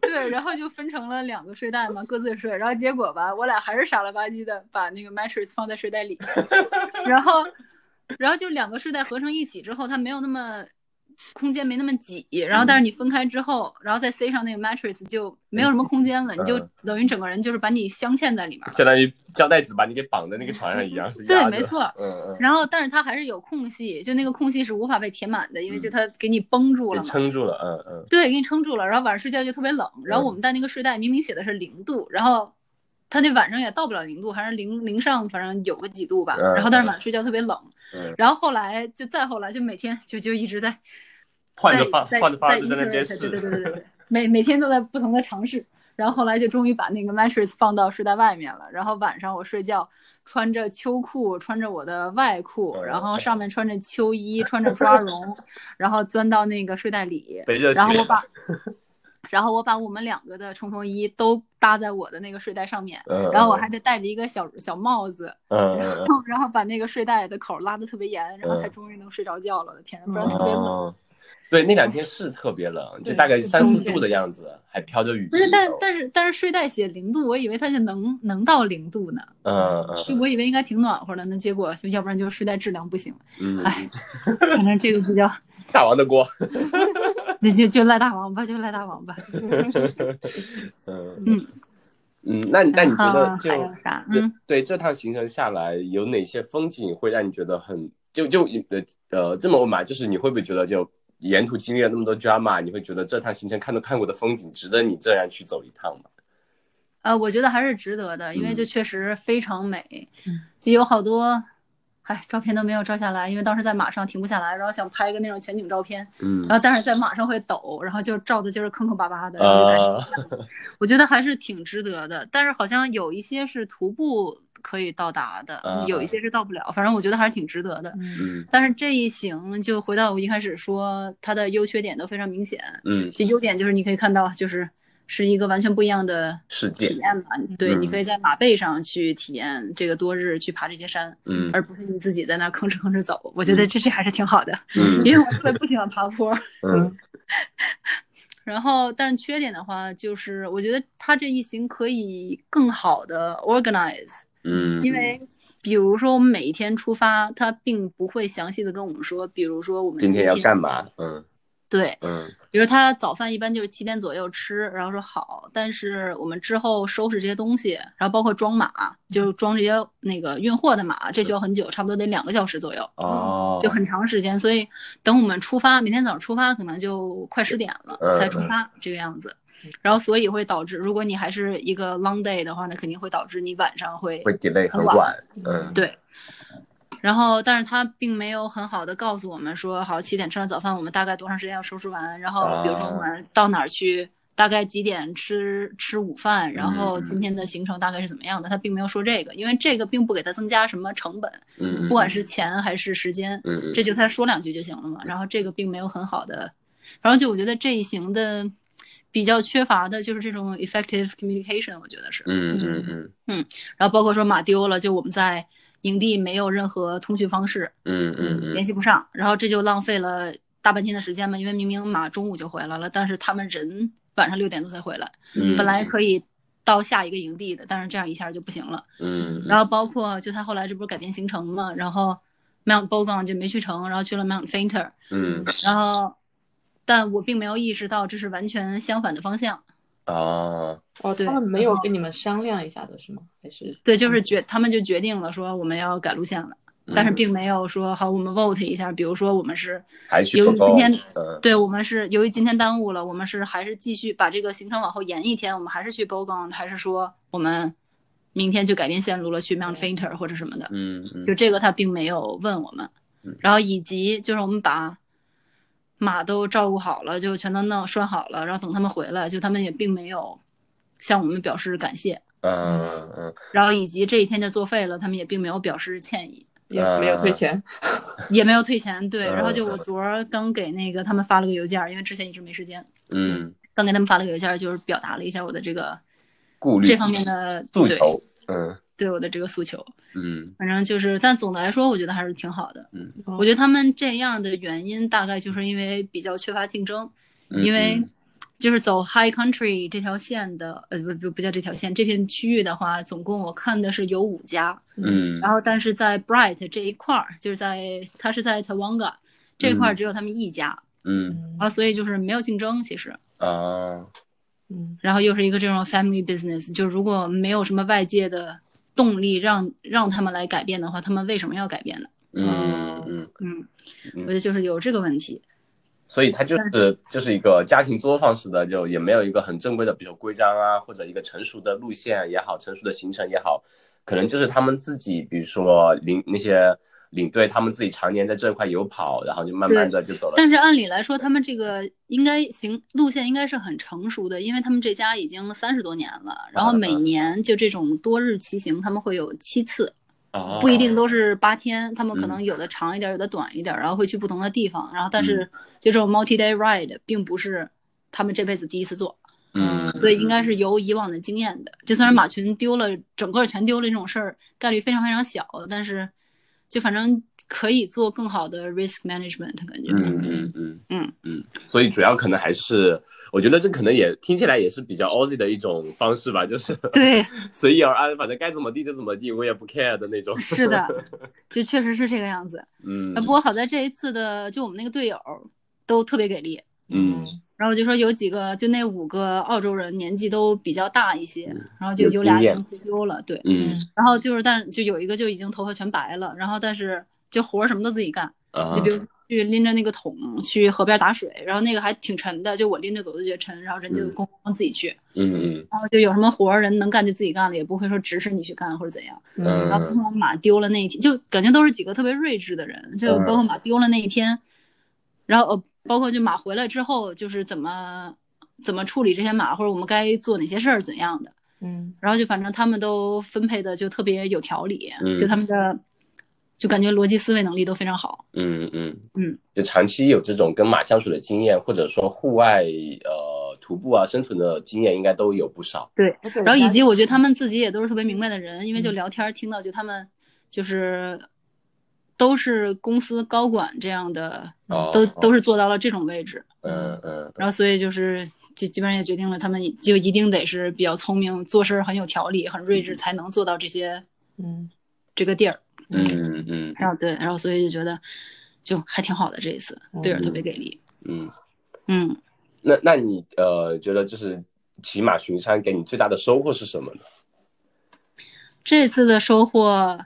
对，然后就分成了两个睡袋嘛，各自睡。然后结果吧，我俩还是傻了吧唧的把那个 mattress 放在睡袋里，然后，然后就两个睡袋合成一起之后，它没有那么空间没那么挤。然后但是你分开之后，然后再塞上那个 mattress 就没有什么空间了，你就嗯等于整个人就是把你镶嵌在里面了。相当于胶带纸把你给绑在那个床上一样，是对，没，错。嗯嗯，然后，但是它还是有空隙，就那个空隙是无法被填满的，因为就它给你绷住了。撑住了，嗯嗯对，给你撑住了，然后晚上睡觉就特别冷。然后我们带那个睡袋，明明写的是零度，然后它那晚上也到不了零度，还是零零上，反正有个几度吧。嗯然后但是晚上睡觉特别冷。嗯，然后后来就再后来就每天就就一直在换着方在换着放在在那边 iterate，试，对对对对对，每每天都在不同的尝试。然后后来就终于把那个 mattress 放到睡袋外面了。然后晚上我睡觉穿着秋裤，穿着我的外裤，嗯然后上面穿着秋衣，穿着抓绒，然后钻到那个睡袋里。然后我把，然后我把我们两个的冲锋衣都搭在我的那个睡袋上面，嗯，然后我还得戴着一个小小帽子，然后然后把那个睡袋的口拉的特别严，然后才嗯终于能睡着觉了。天呐，不嗯，然特别冷。哦对，那两天是特别冷，就大概三四度的样子，还飘着雨。不是，但但是但是睡袋写零度，我以为它就能能到零度呢，嗯嗯就我以为应该挺暖和的，那结果就要不然就睡袋质量不行，嗯，哎反正这个比较 大王的锅。就就就赖大王吧，就赖大王吧。嗯嗯嗯，那那你觉然得就还有啥？嗯，对这趟行程下来，有哪些风景会让你觉得很就就呃呃这么问吧，就是你会不会觉得就沿途经历了那么多 drama，你会觉得这趟行程看都看过的风景值得你这样去走一趟吗？呃，我觉得还是值得的，因为嗯就确实非常美，嗯就有好多。哎，照片都没有照下来，因为当时在马上停不下来，然后想拍一个那种全景照片，嗯然后但是在马上会抖，然后就照的就是坑坑巴巴的，然后就感觉啊。我觉得还是挺值得的，但是好像有一些是徒步可以到达的，啊有一些是到不了，反正我觉得还是挺值得的。但是这一行就回到我一开始说，它的优缺点都非常明显。嗯，就优点就是你可以看到，就是是一个完全不一样的世界体验吧。对，嗯你可以在马背上去体验这个多日去爬这些山，嗯而不是你自己在那吭哧吭哧走。我觉得这这还是挺好的，嗯因为我特别不喜欢爬坡。嗯 然后，但是缺点的话，就是我觉得它这一行可以更好的 organize，嗯，因为比如说我们每一天出发，他并不会详细的跟我们说，比如说我们今天天要干嘛？嗯对，嗯比如他早饭一般就是七点左右吃，然后说好，但是我们之后收拾这些东西，然后包括装马，就是装这些那个运货的马，这需要很久，差不多得两个小时左右，哦，就很长时间。所以等我们出发，明天早上出发可能就快十点了嗯才出发这个样子。然后所以会导致，如果你还是一个 long day 的话，那肯定会导致你晚上会会 delay 很很晚晚。嗯对。然后，但是他并没有很好的告诉我们说，好，七点吃完早饭，我们大概多长时间要收拾完？然后，比如说我们到哪儿去，大概几点吃吃午饭？然后今天的行程大概是怎么样的？他并没有说这个，因为这个并不给他增加什么成本，嗯，不管是钱还是时间，这就他说两句就行了嘛。然后这个并没有很好的然后就我觉得这一行的比较缺乏的就是这种 effective communication，我觉得是。嗯嗯嗯嗯然后包括说马丢了，就我们在营地没有任何通讯方式，嗯嗯嗯联系不上，然后这就浪费了大半天的时间嘛。因为明明马中午就回来了，但是他们人晚上六点多才回来，嗯，本来可以到下一个营地的，但是这样一下就不行了。嗯，然后包括就他后来这不是改变行程嘛，然后 Mount Bogon 就没去成，然后去了 Mount Fainter，嗯然后但我并没有意识到这是完全相反的方向。哦。哦，对他们没有跟你们商量一下的是吗？还是对，就是决他们就决定了说我们要改路线了，但是并没有说好我们 vote 一下，比如说我们是由于今天嗯。对我们是由于今天耽误了，我们是还是继续把这个行程往后延一天，我们还是去 Bogon，还是说我们明天就改变线路了，去 Mount Fainter 或者什么的？嗯嗯。就这个他并没有问我们。嗯，然后以及就是我们把马都照顾好了，就全都弄拴好了，然后等他们回来，就他们也并没有向我们表示感谢，嗯嗯然后以及这一天就作废了，他们也并没有表示歉意，也没有退钱？也没有退钱。对，嗯然后就我昨儿刚给那个他们发了个邮件，因为之前一直没时间，嗯，刚给他们发了个邮件，就是表达了一下我的这个顾虑这方面的对诉求，嗯对我的这个诉求。嗯。反正就是，但总的来说，我觉得还是挺好的。嗯。我觉得他们这样的原因，大概就是因为比较缺乏竞争，嗯，因为就是走 High Country 这条线的，呃，不不不叫这条线，这片区域的话，总共我看的是有五家，嗯。然后但是在 Bright 这一块儿，就是在它是在 Tawanga 这块儿只有他们一家，嗯。然后所以就是没有竞争其实，啊。嗯。然后又是一个这种 family business，就是如果没有什么外界的动力让让他们来改变的话，他们为什么要改变呢？嗯嗯，嗯，嗯我觉得就是有这个问题。所以它就是就是一个家庭作坊式的，就也没有一个很正规的，比如规章啊，或者一个成熟的路线也好，成熟的行程也好，可能就是他们自己，比如说领那些领队，他们自己常年在这块有跑，然后就慢慢的就走了。但是按理来说，他们这个应该行路线应该是很成熟的，因为他们这家已经三十多年了，然后每年就这种多日骑行，他们会有七次，啊不一定都是八天，他们可嗯。能有的长一点，有的短一点，然后会去不同的地方，然后但是就这种 multi day ride 并不是他们这辈子第一次做，嗯，所以应该是有以往的经验的。就算是马群丢了，整个全丢了这种事儿，概率非常非常小，但是就反正可以做更好的 risk management 感觉。嗯嗯嗯嗯嗯，所以主要可能还是，我觉得这可能也听起来也是比较 Aussie 的一种方式吧，就是对，随遇而安，反正该怎么地就怎么地，我也不 care 的那种。是的，就确实是这个样子。嗯不过好在这一次的，就我们那个队友都特别给力。嗯。然后就说有几个，就那五个澳洲人年纪都比较大一些，然后就有有俩已经退休了，对。嗯。然后就是，但就有一个就已经头发全白了，然后但是就活儿什么都自己干，啊。你比如去拎着那个桶去河边打水，然后那个还挺沉的，就我拎着走都觉得沉，然后人家就嗯。咣咣自己去，嗯嗯。然后就有什么活儿人能干就自己干了，也不会说指使你去干或者怎样。嗯。然后包括马丢了那一天，就感觉都是几个特别睿智的人，就嗯。包括马丢了那一天，然后呃，包括就马回来之后，就是怎么怎么处理这些马，或者我们该做哪些事儿怎样的，嗯。然后就反正他们都分配的就特别有条理，嗯。就他们的就感觉逻辑思维能力都非常好。嗯嗯。嗯，就长期有这种跟马相处的经验，或者说户外呃徒步啊生存的经验，应该都有不少。对，然后以及我觉得他们自己也都是特别明白的人，因为就嗯。聊天儿听到就他们就是都是公司高管这样的，哦都都是做到了这种位置。嗯嗯然后所以就是基基本上也决定了，他们就一定得是比较聪明，做事儿很有条理、很睿智，才能做到这些嗯这个地儿。嗯嗯然后对，然后所以就觉得就还挺好的这一次，队友特别给力。嗯，嗯，那那你呃觉得就是骑马巡山给你最大的收获是什么呢？这次的收获，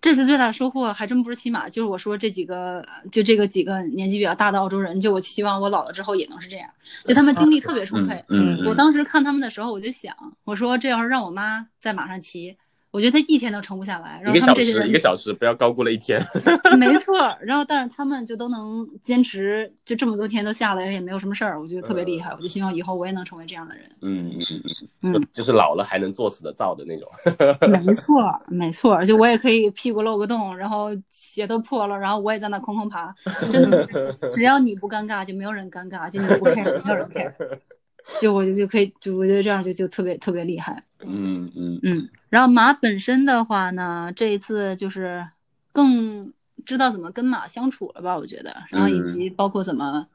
这次最大的收获还真不是骑马，就是我说这几个，就这个几个年纪比较大的澳洲人，就我希望我老了之后也能是这样，就他们精力特别充沛。嗯我当时看他们的时候，我就想，我说这要是让我妈在马上骑，我觉得他一天都撑不下来。然后他们这些人一个小时，不要高估了一天。没错，然后但是他们就都能坚持，就这么多天都下来也没有什么事儿，我觉得特别厉害。我就希望以后我也能成为这样的人。嗯嗯嗯就是老了还能作死的造的那种。没错，没错，就我也可以屁股露个洞，然后鞋都破了，然后我也在那空空爬。真的，只要你不尴尬，就没有人尴尬；就你不 care，没有人 care。就我就就可以，就我觉得这样就就特别特别厉害。嗯嗯嗯，然后马本身的话呢，这一次就是更知道怎么跟马相处了吧？我觉得，然后以及包括怎么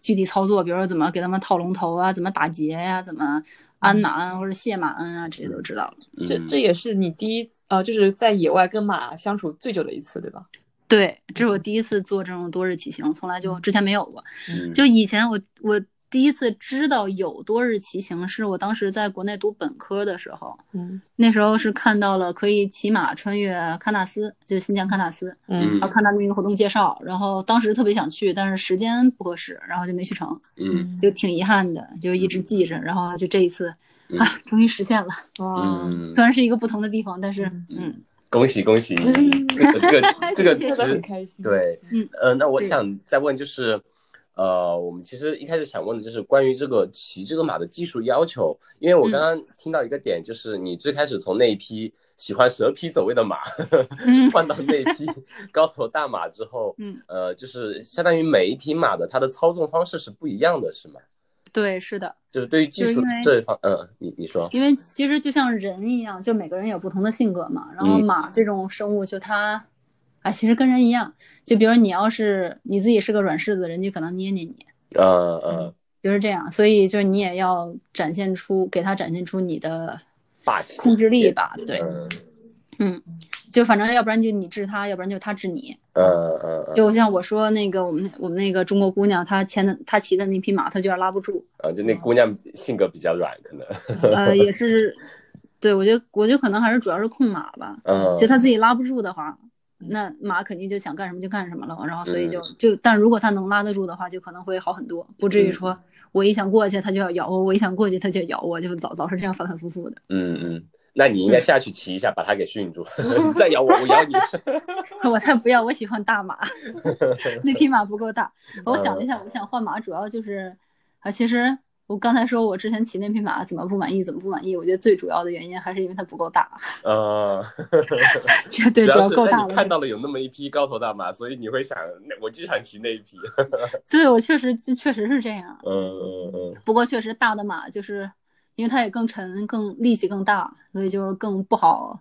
具体操作，比如说怎么给他们套龙头啊，怎么打结呀、怎么鞍马鞍或者卸马鞍啊，这些都知道了。嗯，这这也是你第一呃，就是在野外跟马相处最久的一次，对吧？对，这是我第一次做这种多日骑行，从来就之前没有过。嗯就以前我我第一次知道有多日骑行，是我当时在国内读本科的时候，嗯。那时候是看到了可以骑马穿越喀纳斯，就是新疆喀纳斯，嗯。然后看他们那个活动介绍，然后当时特别想去，但是时间不合适，然后就没去成，嗯。就挺遗憾的，就一直记着，然后就这一次嗯啊，终于实现了。哇，嗯，虽然是一个不同的地方，但是嗯嗯，恭喜恭喜！这个这个这个其 谢谢真的很实开心。对，嗯。呃，那我想再问就是，呃，我们其实一开始想问的就是关于这个骑这个马的技术要求，因为我刚刚听到一个点，就是你最开始从那一匹喜欢蛇皮走位的马，嗯。换到那一匹高头大马之后，嗯，呃，就是相当于每一匹马的它的操纵方式是不一样的，是吗？对，是的，就是对于技术这一方，嗯，你你说，因为其实就像人一样，就每个人有不同的性格嘛。然后嗯。马这种生物，就它，啊，其实跟人一样。就比如你要是你自己是个软柿子，人家可能捏捏你，呃呃，就是这样。所以就是你也要展现出，给他展现出你的霸气控制力吧。对，嗯嗯，就反正要不然就你治他，要不然就他治你。嗯嗯嗯，就像我说那个我们我们那个中国姑娘，她牵的她骑的那匹马，她就有点拉不住。啊，就那姑娘性格比较软，可能，呃，也是，对我觉得我觉得可能还是主要是控马吧。嗯，就他自己拉不住的话，那马肯定就想干什么就干什么了，然后所以就嗯就，但如果他能拉得住的话，就可能会好很多，不至于说我一想过去他就要咬我，我一想过去他就咬我，就老老是这样反反复复的。嗯嗯，那你应该下去骑一下，把它给训住，你再咬我，我咬你。我才不要，我喜欢大马，那匹马不够大。我想了一下，我想换马主要就是啊，其实我刚才说我之前骑那匹马怎么不满意，怎么不满意，我觉得最主要的原因还是因为它不够大，呃，这对主主要够大了。你看到了有那么一匹高头大马，所以你会想，那我就想骑那一匹。对我确实确实是这样。嗯嗯嗯不过确实大的马就是因为它也更沉、更力气更大，所以就是更不好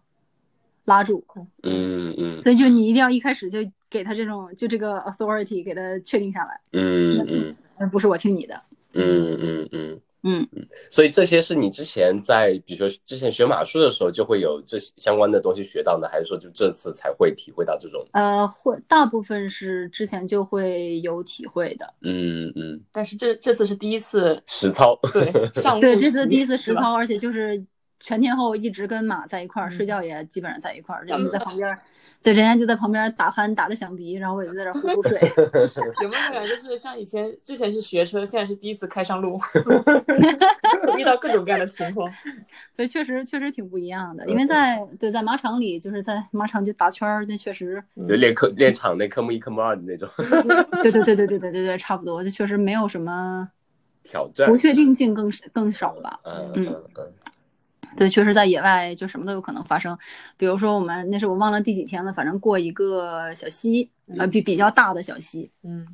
拉住。嗯嗯所以就你一定要一开始就给他这种就这个 authority 给他确定下来，嗯嗯而不是我听你的。嗯嗯嗯嗯，所以这些是你之前在比如说之前学马术的时候就会有这些相关的东西学到呢，还是说就这次才会体会到这种？呃，会大部分是之前就会有体会的。嗯嗯，但是这这次是第一次实操。对上对，这次第一次实操，而且就是全天候一直跟马在一块儿，嗯睡觉也基本上在一块儿，就在旁边儿，对，人家就在旁边打鼾打着响鼻，然后我就在这呼呼睡。有没有感觉就是像以前之前是学车，现在是第一次开上路，遇到各种各样的情况。所以确实确实挺不一样的，因为在对在马场里，就是在马场就打圈儿，那确实，就练科练场那科目一、科目二的那种 对对对对对对对对，差不多，就确实没有什么挑战不。确定性更更少吧。嗯嗯嗯嗯对，确实在野外就什么都有可能发生，比如说我们那是我忘了第几天了，反正过一个小溪，呃比比较大的小溪，嗯。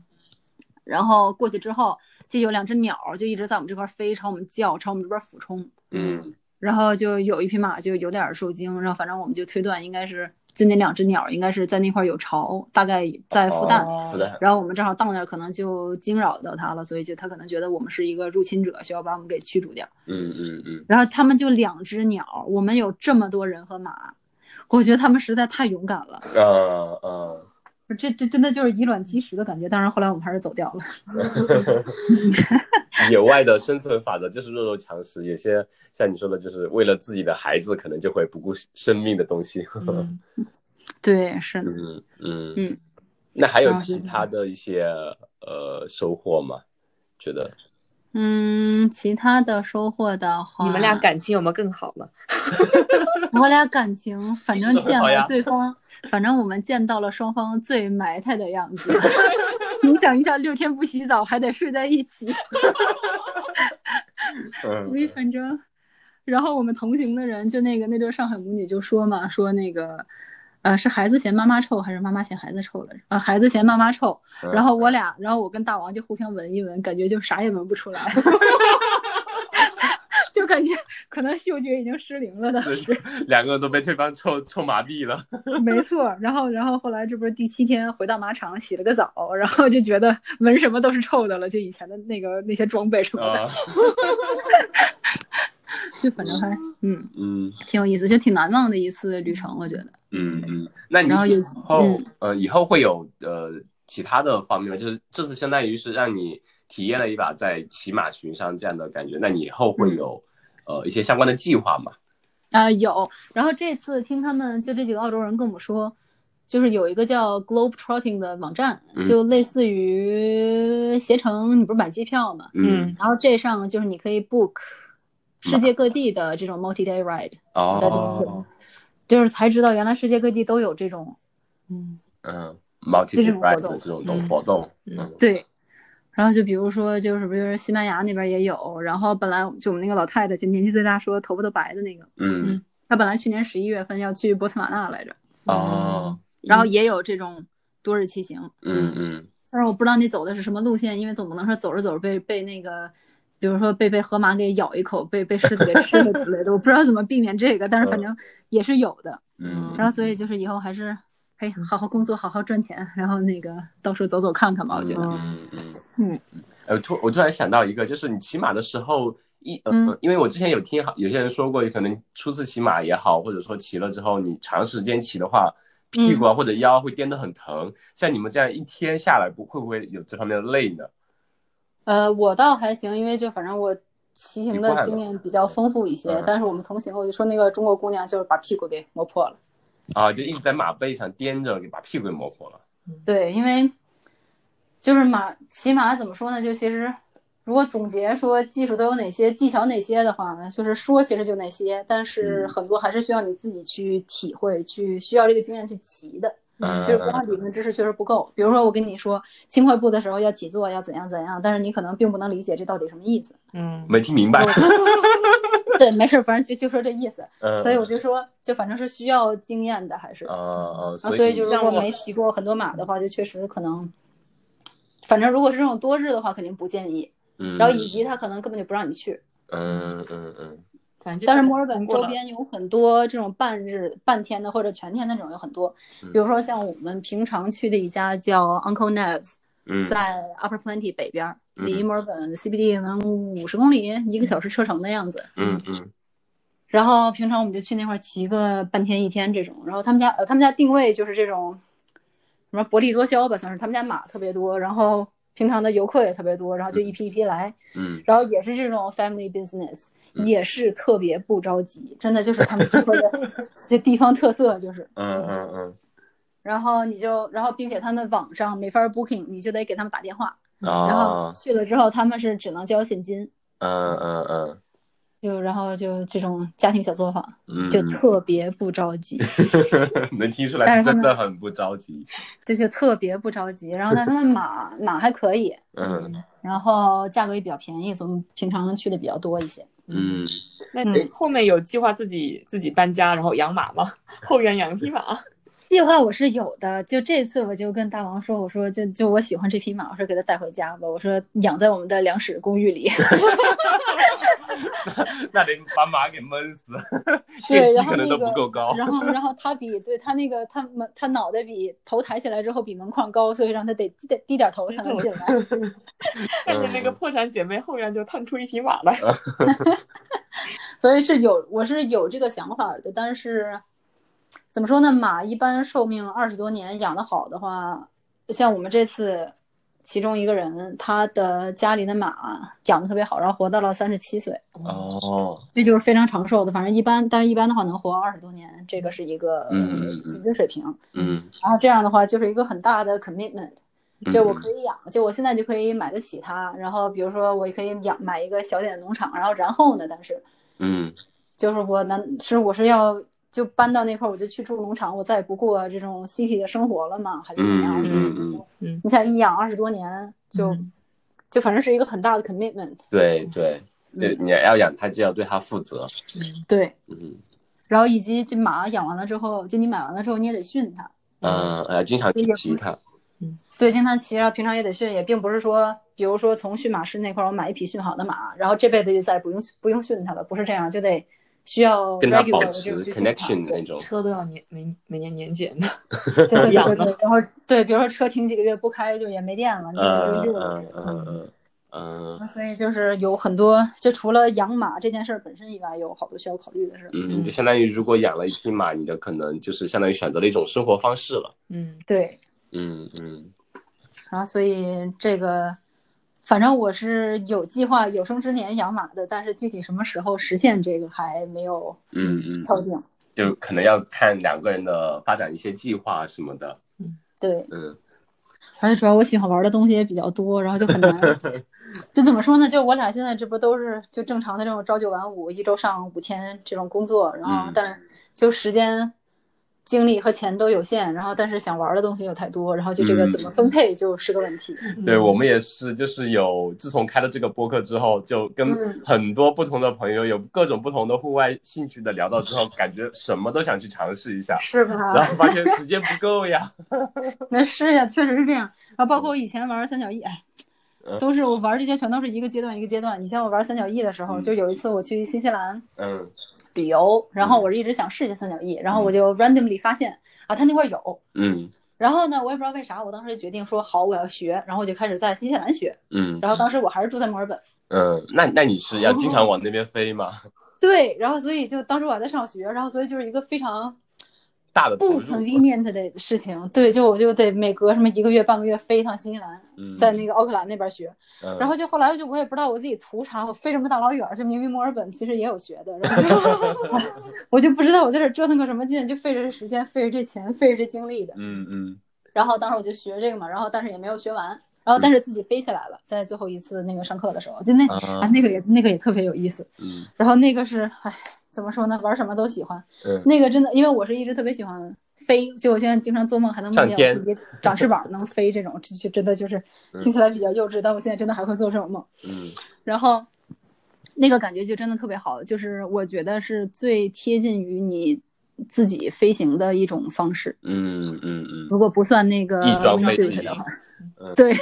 然后过去之后就有两只鸟儿就一直在我们这块儿飞，朝我们叫，朝我们这边俯冲。嗯。然后就有一匹马就有点儿受惊，然后反正我们就推断应该是就那两只鸟儿应该是在那块儿有巢，大概在孵蛋。哦是的，然后我们正好到那儿，可能就惊扰到它了，所以就它可能觉得我们是一个入侵者，需要把我们给驱逐掉。嗯嗯嗯然后他们就两只鸟，我们有这么多人和马，我觉得他们实在太勇敢了，嗯嗯。这这真的就是以卵击石的感觉。当然后来我们还是走掉了。野外的生存法则就是弱肉强食，有些像你说的，就是为了自己的孩子，可能就会不顾生命的东西。嗯 对，是的。嗯嗯嗯，那还有其他的一些呃收获吗？觉得嗯，其他的收获的话，你们俩感情有没有更好了？我俩感情反正见了对方，反正我们见到了双方最埋汰的样子。你想一下，六天不洗澡还得睡在一起，嗯所以反正，然后我们同行的人就那个那对上海母女就说嘛，说那个。呃，是孩子嫌妈妈臭，还是妈妈嫌孩子臭来着？呃，孩子嫌妈妈臭，嗯然后我俩，然后我跟大王就互相闻一闻，感觉就啥也闻不出来，就感觉可能嗅觉已经失灵了当时。两个人都被对方臭臭麻痹了。没错，然后然后后来这不是第七天回到马场洗了个澡，然后就觉得闻什么都是臭的了，就以前的那个那些装备什么的，啊，就反正还嗯嗯挺有意思，就挺难忘的一次旅程，我觉得。嗯嗯，那你然后有以后嗯呃以后会有呃其他的方面吗？就是这次相当于是让你体验了一把在骑马巡山这样的感觉，那你以后会有呃一些相关的计划吗？啊、有。然后这次听他们就这几个澳洲人跟我们说，就是有一个叫 Globe Trotting 的网站，嗯就类似于携程，你不是买机票嘛？嗯然后这上就是你可以 book 世界各地的这种 multi day ride，就是才知道原来世界各地都有这种嗯嗯，multi-day ride 的这种动嗯活动，嗯嗯对。然后就比如说，就是不是西班牙那边也有，然后本来就我们那个老太太，就年纪最大，说头发都白的那个，嗯她本来去年十一月份要去波茨瓦纳来着，哦，然后也有这种多日骑行。嗯嗯虽然我不知道你走的是什么路线，因为总不能说走着走着被被那个，比如说被被河马给咬一口，被被狮子给吃了之类的，我不知道怎么避免这个，但是反正也是有的。嗯，然后所以就是以后还是，哎，好好工作，好好赚钱，然后那个到处走走看看吧，我觉得。嗯嗯嗯嗯，呃，突我突然想到一个，就是你骑马的时候，一呃，嗯因为我之前有听好有些人说过，可能初次骑马也好，或者说骑了之后你长时间骑的话，屁股啊或者腰会颠得很疼。像你们这样一天下来，不会不会有这方面的累呢？呃，我倒还行，因为就反正我骑行的经验比较丰富一些嗯，但是我们同行，我就说那个中国姑娘就是把屁股给磨破了。啊，就一直在马背上颠着，给把屁股给磨破了。对，因为就是马骑马怎么说呢？就其实如果总结说技术都有哪些，技巧哪些的话呢，就是说其实就那些，但是嗯很多还是需要你自己去体会，去需要这个经验去骑的。嗯，就是光理论知识确实不够。比如说我跟你说轻快步的时候要起坐，要怎样怎样，但是你可能并不能理解这到底什么意思。嗯没听明白。对，没事，反正就就说这意思。嗯，所以我就说，就反正是需要经验的，还是。啊，所所以就如像我果没骑过很多马的话，就确实可能，反正如果是这种多日的话，肯定不建议。嗯，然后以及他可能根本就不让你去。嗯嗯嗯反正但是墨尔本周边有很多这种半日、半天的或者全天的那种有很多，嗯比如说像我们平常去的一家叫 Uncle Neb's，嗯，在 Upper Plenty 北边儿，离嗯墨尔本 CBD 能五十公里，一个小时车程的样子。嗯嗯然后平常我们就去那块儿骑个半天一天这种。然后他们家呃，他们家定位就是这种什么薄利多销吧，算是他们家马特别多，然后平常的游客也特别多，然后就一批一批来，嗯。然后也是这种 family business，也是特别不着急，真的就是他们这边的 这地方特色就是。嗯嗯。嗯然后你就，然后并且他们网上没法 booking，你就得给他们打电话，嗯，然后啊，去了之后他们是只能交现金，嗯嗯嗯就然后就这种家庭小作坊，嗯，就特别不着急。能听出来但是他们真的很不着急。就是特别不着急。然后但是他们马马还可以，嗯然后价格也比较便宜，所以我们平常去的比较多一些。嗯，那你后面有计划自己自己搬家，然后养马吗？后院养匹马？计划我是有的，就这次我就跟大王说，我说就就我喜欢这匹马，我说给它带回家吧，我说养在我们的粮食公寓里。那得把马给闷死，对电梯然后那可能都不个够高。然后然后它比对它那个它门它脑袋比头抬起来之后比门框高，所以让它得低点低点头才能进来。看见那个破产姐妹后院就探出一匹马来。所以是有我是有这个想法的，但是怎么说呢？马一般寿命二十多年，养得好的话，像我们这次其中一个人，他的家里的马养得特别好，然后活到了三十七岁，哦，这就是非常长寿的。反正一般，但是一般的话能活二十多年，这个是一个嗯平均水平。嗯然后这样的话就是一个很大的 commitment，就我可以养，就我现在就可以买得起它。然后比如说我也可以养买一个小点的农场，然后然后呢，但是嗯就是我难是我是要就搬到那块儿，我就去住农场，我再也不过这种 city 的生活了嘛，还是怎么样？嗯嗯嗯你想一养二十多年，就、嗯就反正是一个很大的 commitment。对对对，嗯你要养它就要对它负责。对，嗯然后以及这马养完了之后，就你买完了之后你也得训它。嗯呃，经常去骑它。嗯对，经常骑，然后平常也得训，也并不是说，比如说从驯马师那块儿我买一匹训好的马，然后这辈子就再也不用不用训它了，不是这样，就得需要跟保持 connection 的那种。车都要年每每年年检的。对对对然后对，比如说车停几个月不开就也没电了，你嗯就热了嗯。嗯嗯嗯所以就是有很多，就除了养马这件事儿本身以外，有好多需要考虑的事。嗯，就相当于如果养了一匹马，你的可能就是相当于选择了一种生活方式了。嗯对，嗯嗯然后所以这个，反正我是有计划有生之年养马的，但是具体什么时候实现这个还没有嗯嗯，敲定。就可能要看两个人的发展一些计划什么的。嗯对，嗯而且主要我喜欢玩的东西也比较多，然后就很难。就怎么说呢？就我俩现在这不都是就正常的这种朝九晚五，一周上五天这种工作，然后嗯但是就时间、精力和钱都有限，然后但是想玩的东西又太多，然后就这个嗯怎么分配就是个问题。对我们也是，就是有自从开了这个播客之后，就跟嗯很多不同的朋友有各种不同的户外兴趣的聊到之后，感觉什么都想去尝试一下，是吧？然后发现时间不够呀。那是呀，确实是这样。然后包括我以前玩三角翼，都是我玩这些全都是一个阶段一个阶段。以前我玩三角翼的时候，嗯就有一次我去新西兰嗯旅游，然后我是一直想试一下三角翼，然后我就 randomly 发现啊，它那块有。嗯然后呢，我也不知道为啥，我当时决定说好，我要学，然后我就开始在新西兰学。嗯然后当时我还是住在墨尔本，嗯，那那你是要经常往那边飞吗？对，然后所以就当时我还在上学，然后所以就是一个非常不大的投入。convenient 的事情。对，就我就得每隔什么一个月半个月飞一趟新西兰，嗯，在那个奥克兰那边学。嗯，然后就后来就我也不知道我自己图啥，我飞这么大老远，就明明墨尔本其实也有学的，然后就 我就不知道我在这折腾个什么劲，就费着这时间，费着这钱，费着这精力的。嗯嗯然后当时我就学这个嘛，然后但是也没有学完，然后但是自己飞起来了，在最后一次那个上课的时候，就那啊啊那个也那个也特别有意思。嗯然后那个是哎怎么说呢，玩什么都喜欢。嗯那个真的，因为我是一直特别喜欢飞，就我现在经常做梦还能梦见我自己长翅膀能飞，这种这就真的就是听起来比较幼稚，但我现在真的还会做这种梦。嗯然后那个感觉就真的特别好，就是我觉得是最贴近于你自己飞行的一种方式。嗯嗯嗯，如果不算那个翼装飞 wingsuit 的话，嗯对，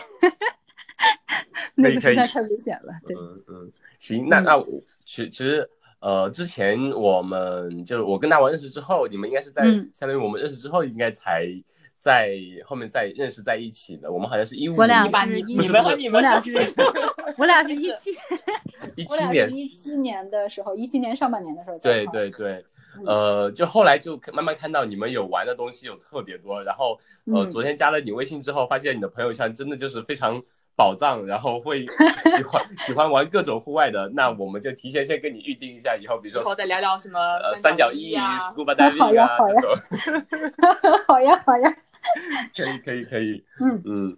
那个实在太危险了。对，嗯嗯，行，那那我其其实呃，之前我们就是我跟大王认识之后，你们应该是在、嗯相当于我们认识之后，应该才在后面再认识在一起的。我们好像是一五我俩是一你你们和你们我俩是是我俩是一七，一七年，一七年的时候，一七年上半年的时候对。对对。呃，就后来就慢慢看到你们有玩的东西有特别多，然后呃，嗯。昨天加了你微信之后，发现你的朋友圈真的就是非常宝藏，然后会 喜欢喜欢玩各种户外的，那我们就提前先跟你预定一下，以后比如说再聊聊什么呃三三角翼、呀、scuba 好 diving 啊呀 好呀，好呀好呀，可以可以可以，嗯。嗯，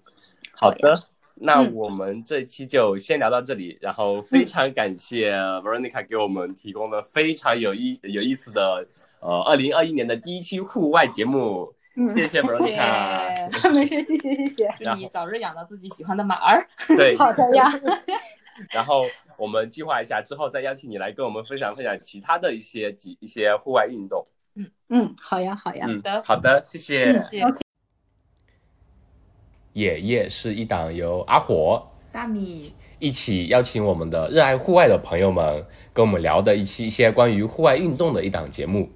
好的，那嗯。我们这期就先聊到这里，然后非常感谢 Veronica 给我们提供了非常有意有意思的呃二零二一年的第一期户外节目，嗯，谢谢 Veronica，谢没事，谢谢谢谢。祝你早日养到自己喜欢的马儿。对，好的呀，然后我们计划一下之后再邀请你来跟我们分享分享其他的一些几一些户外运动，嗯。嗯，好呀好呀，嗯的，好的，谢谢。谢谢。OK 野夜是一档由阿火大米，一起邀请我们的热爱户外的朋友们跟我们聊的一期一些关于户外运动的一档节目。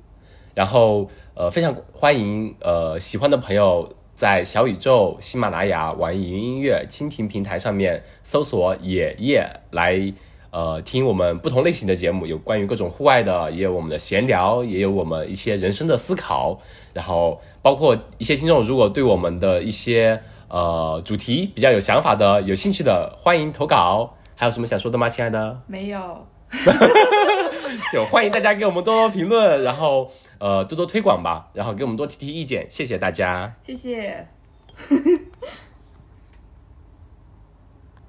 然后呃，非常欢迎呃喜欢的朋友在小宇宙、喜马拉雅、网易云音乐、蜻蜓平台上面搜索“野夜”来呃听我们不同类型的节目，有关于各种户外的，也有我们的闲聊，也有我们一些人生的思考。然后包括一些听众如果对我们的一些呃主题比较有想法的、有兴趣的，欢迎投稿。还有什么想说的吗，亲爱的？没有，就欢迎大家给我们多多评论，然后呃多多推广吧，然后给我们多提提意见，谢谢大家。谢谢。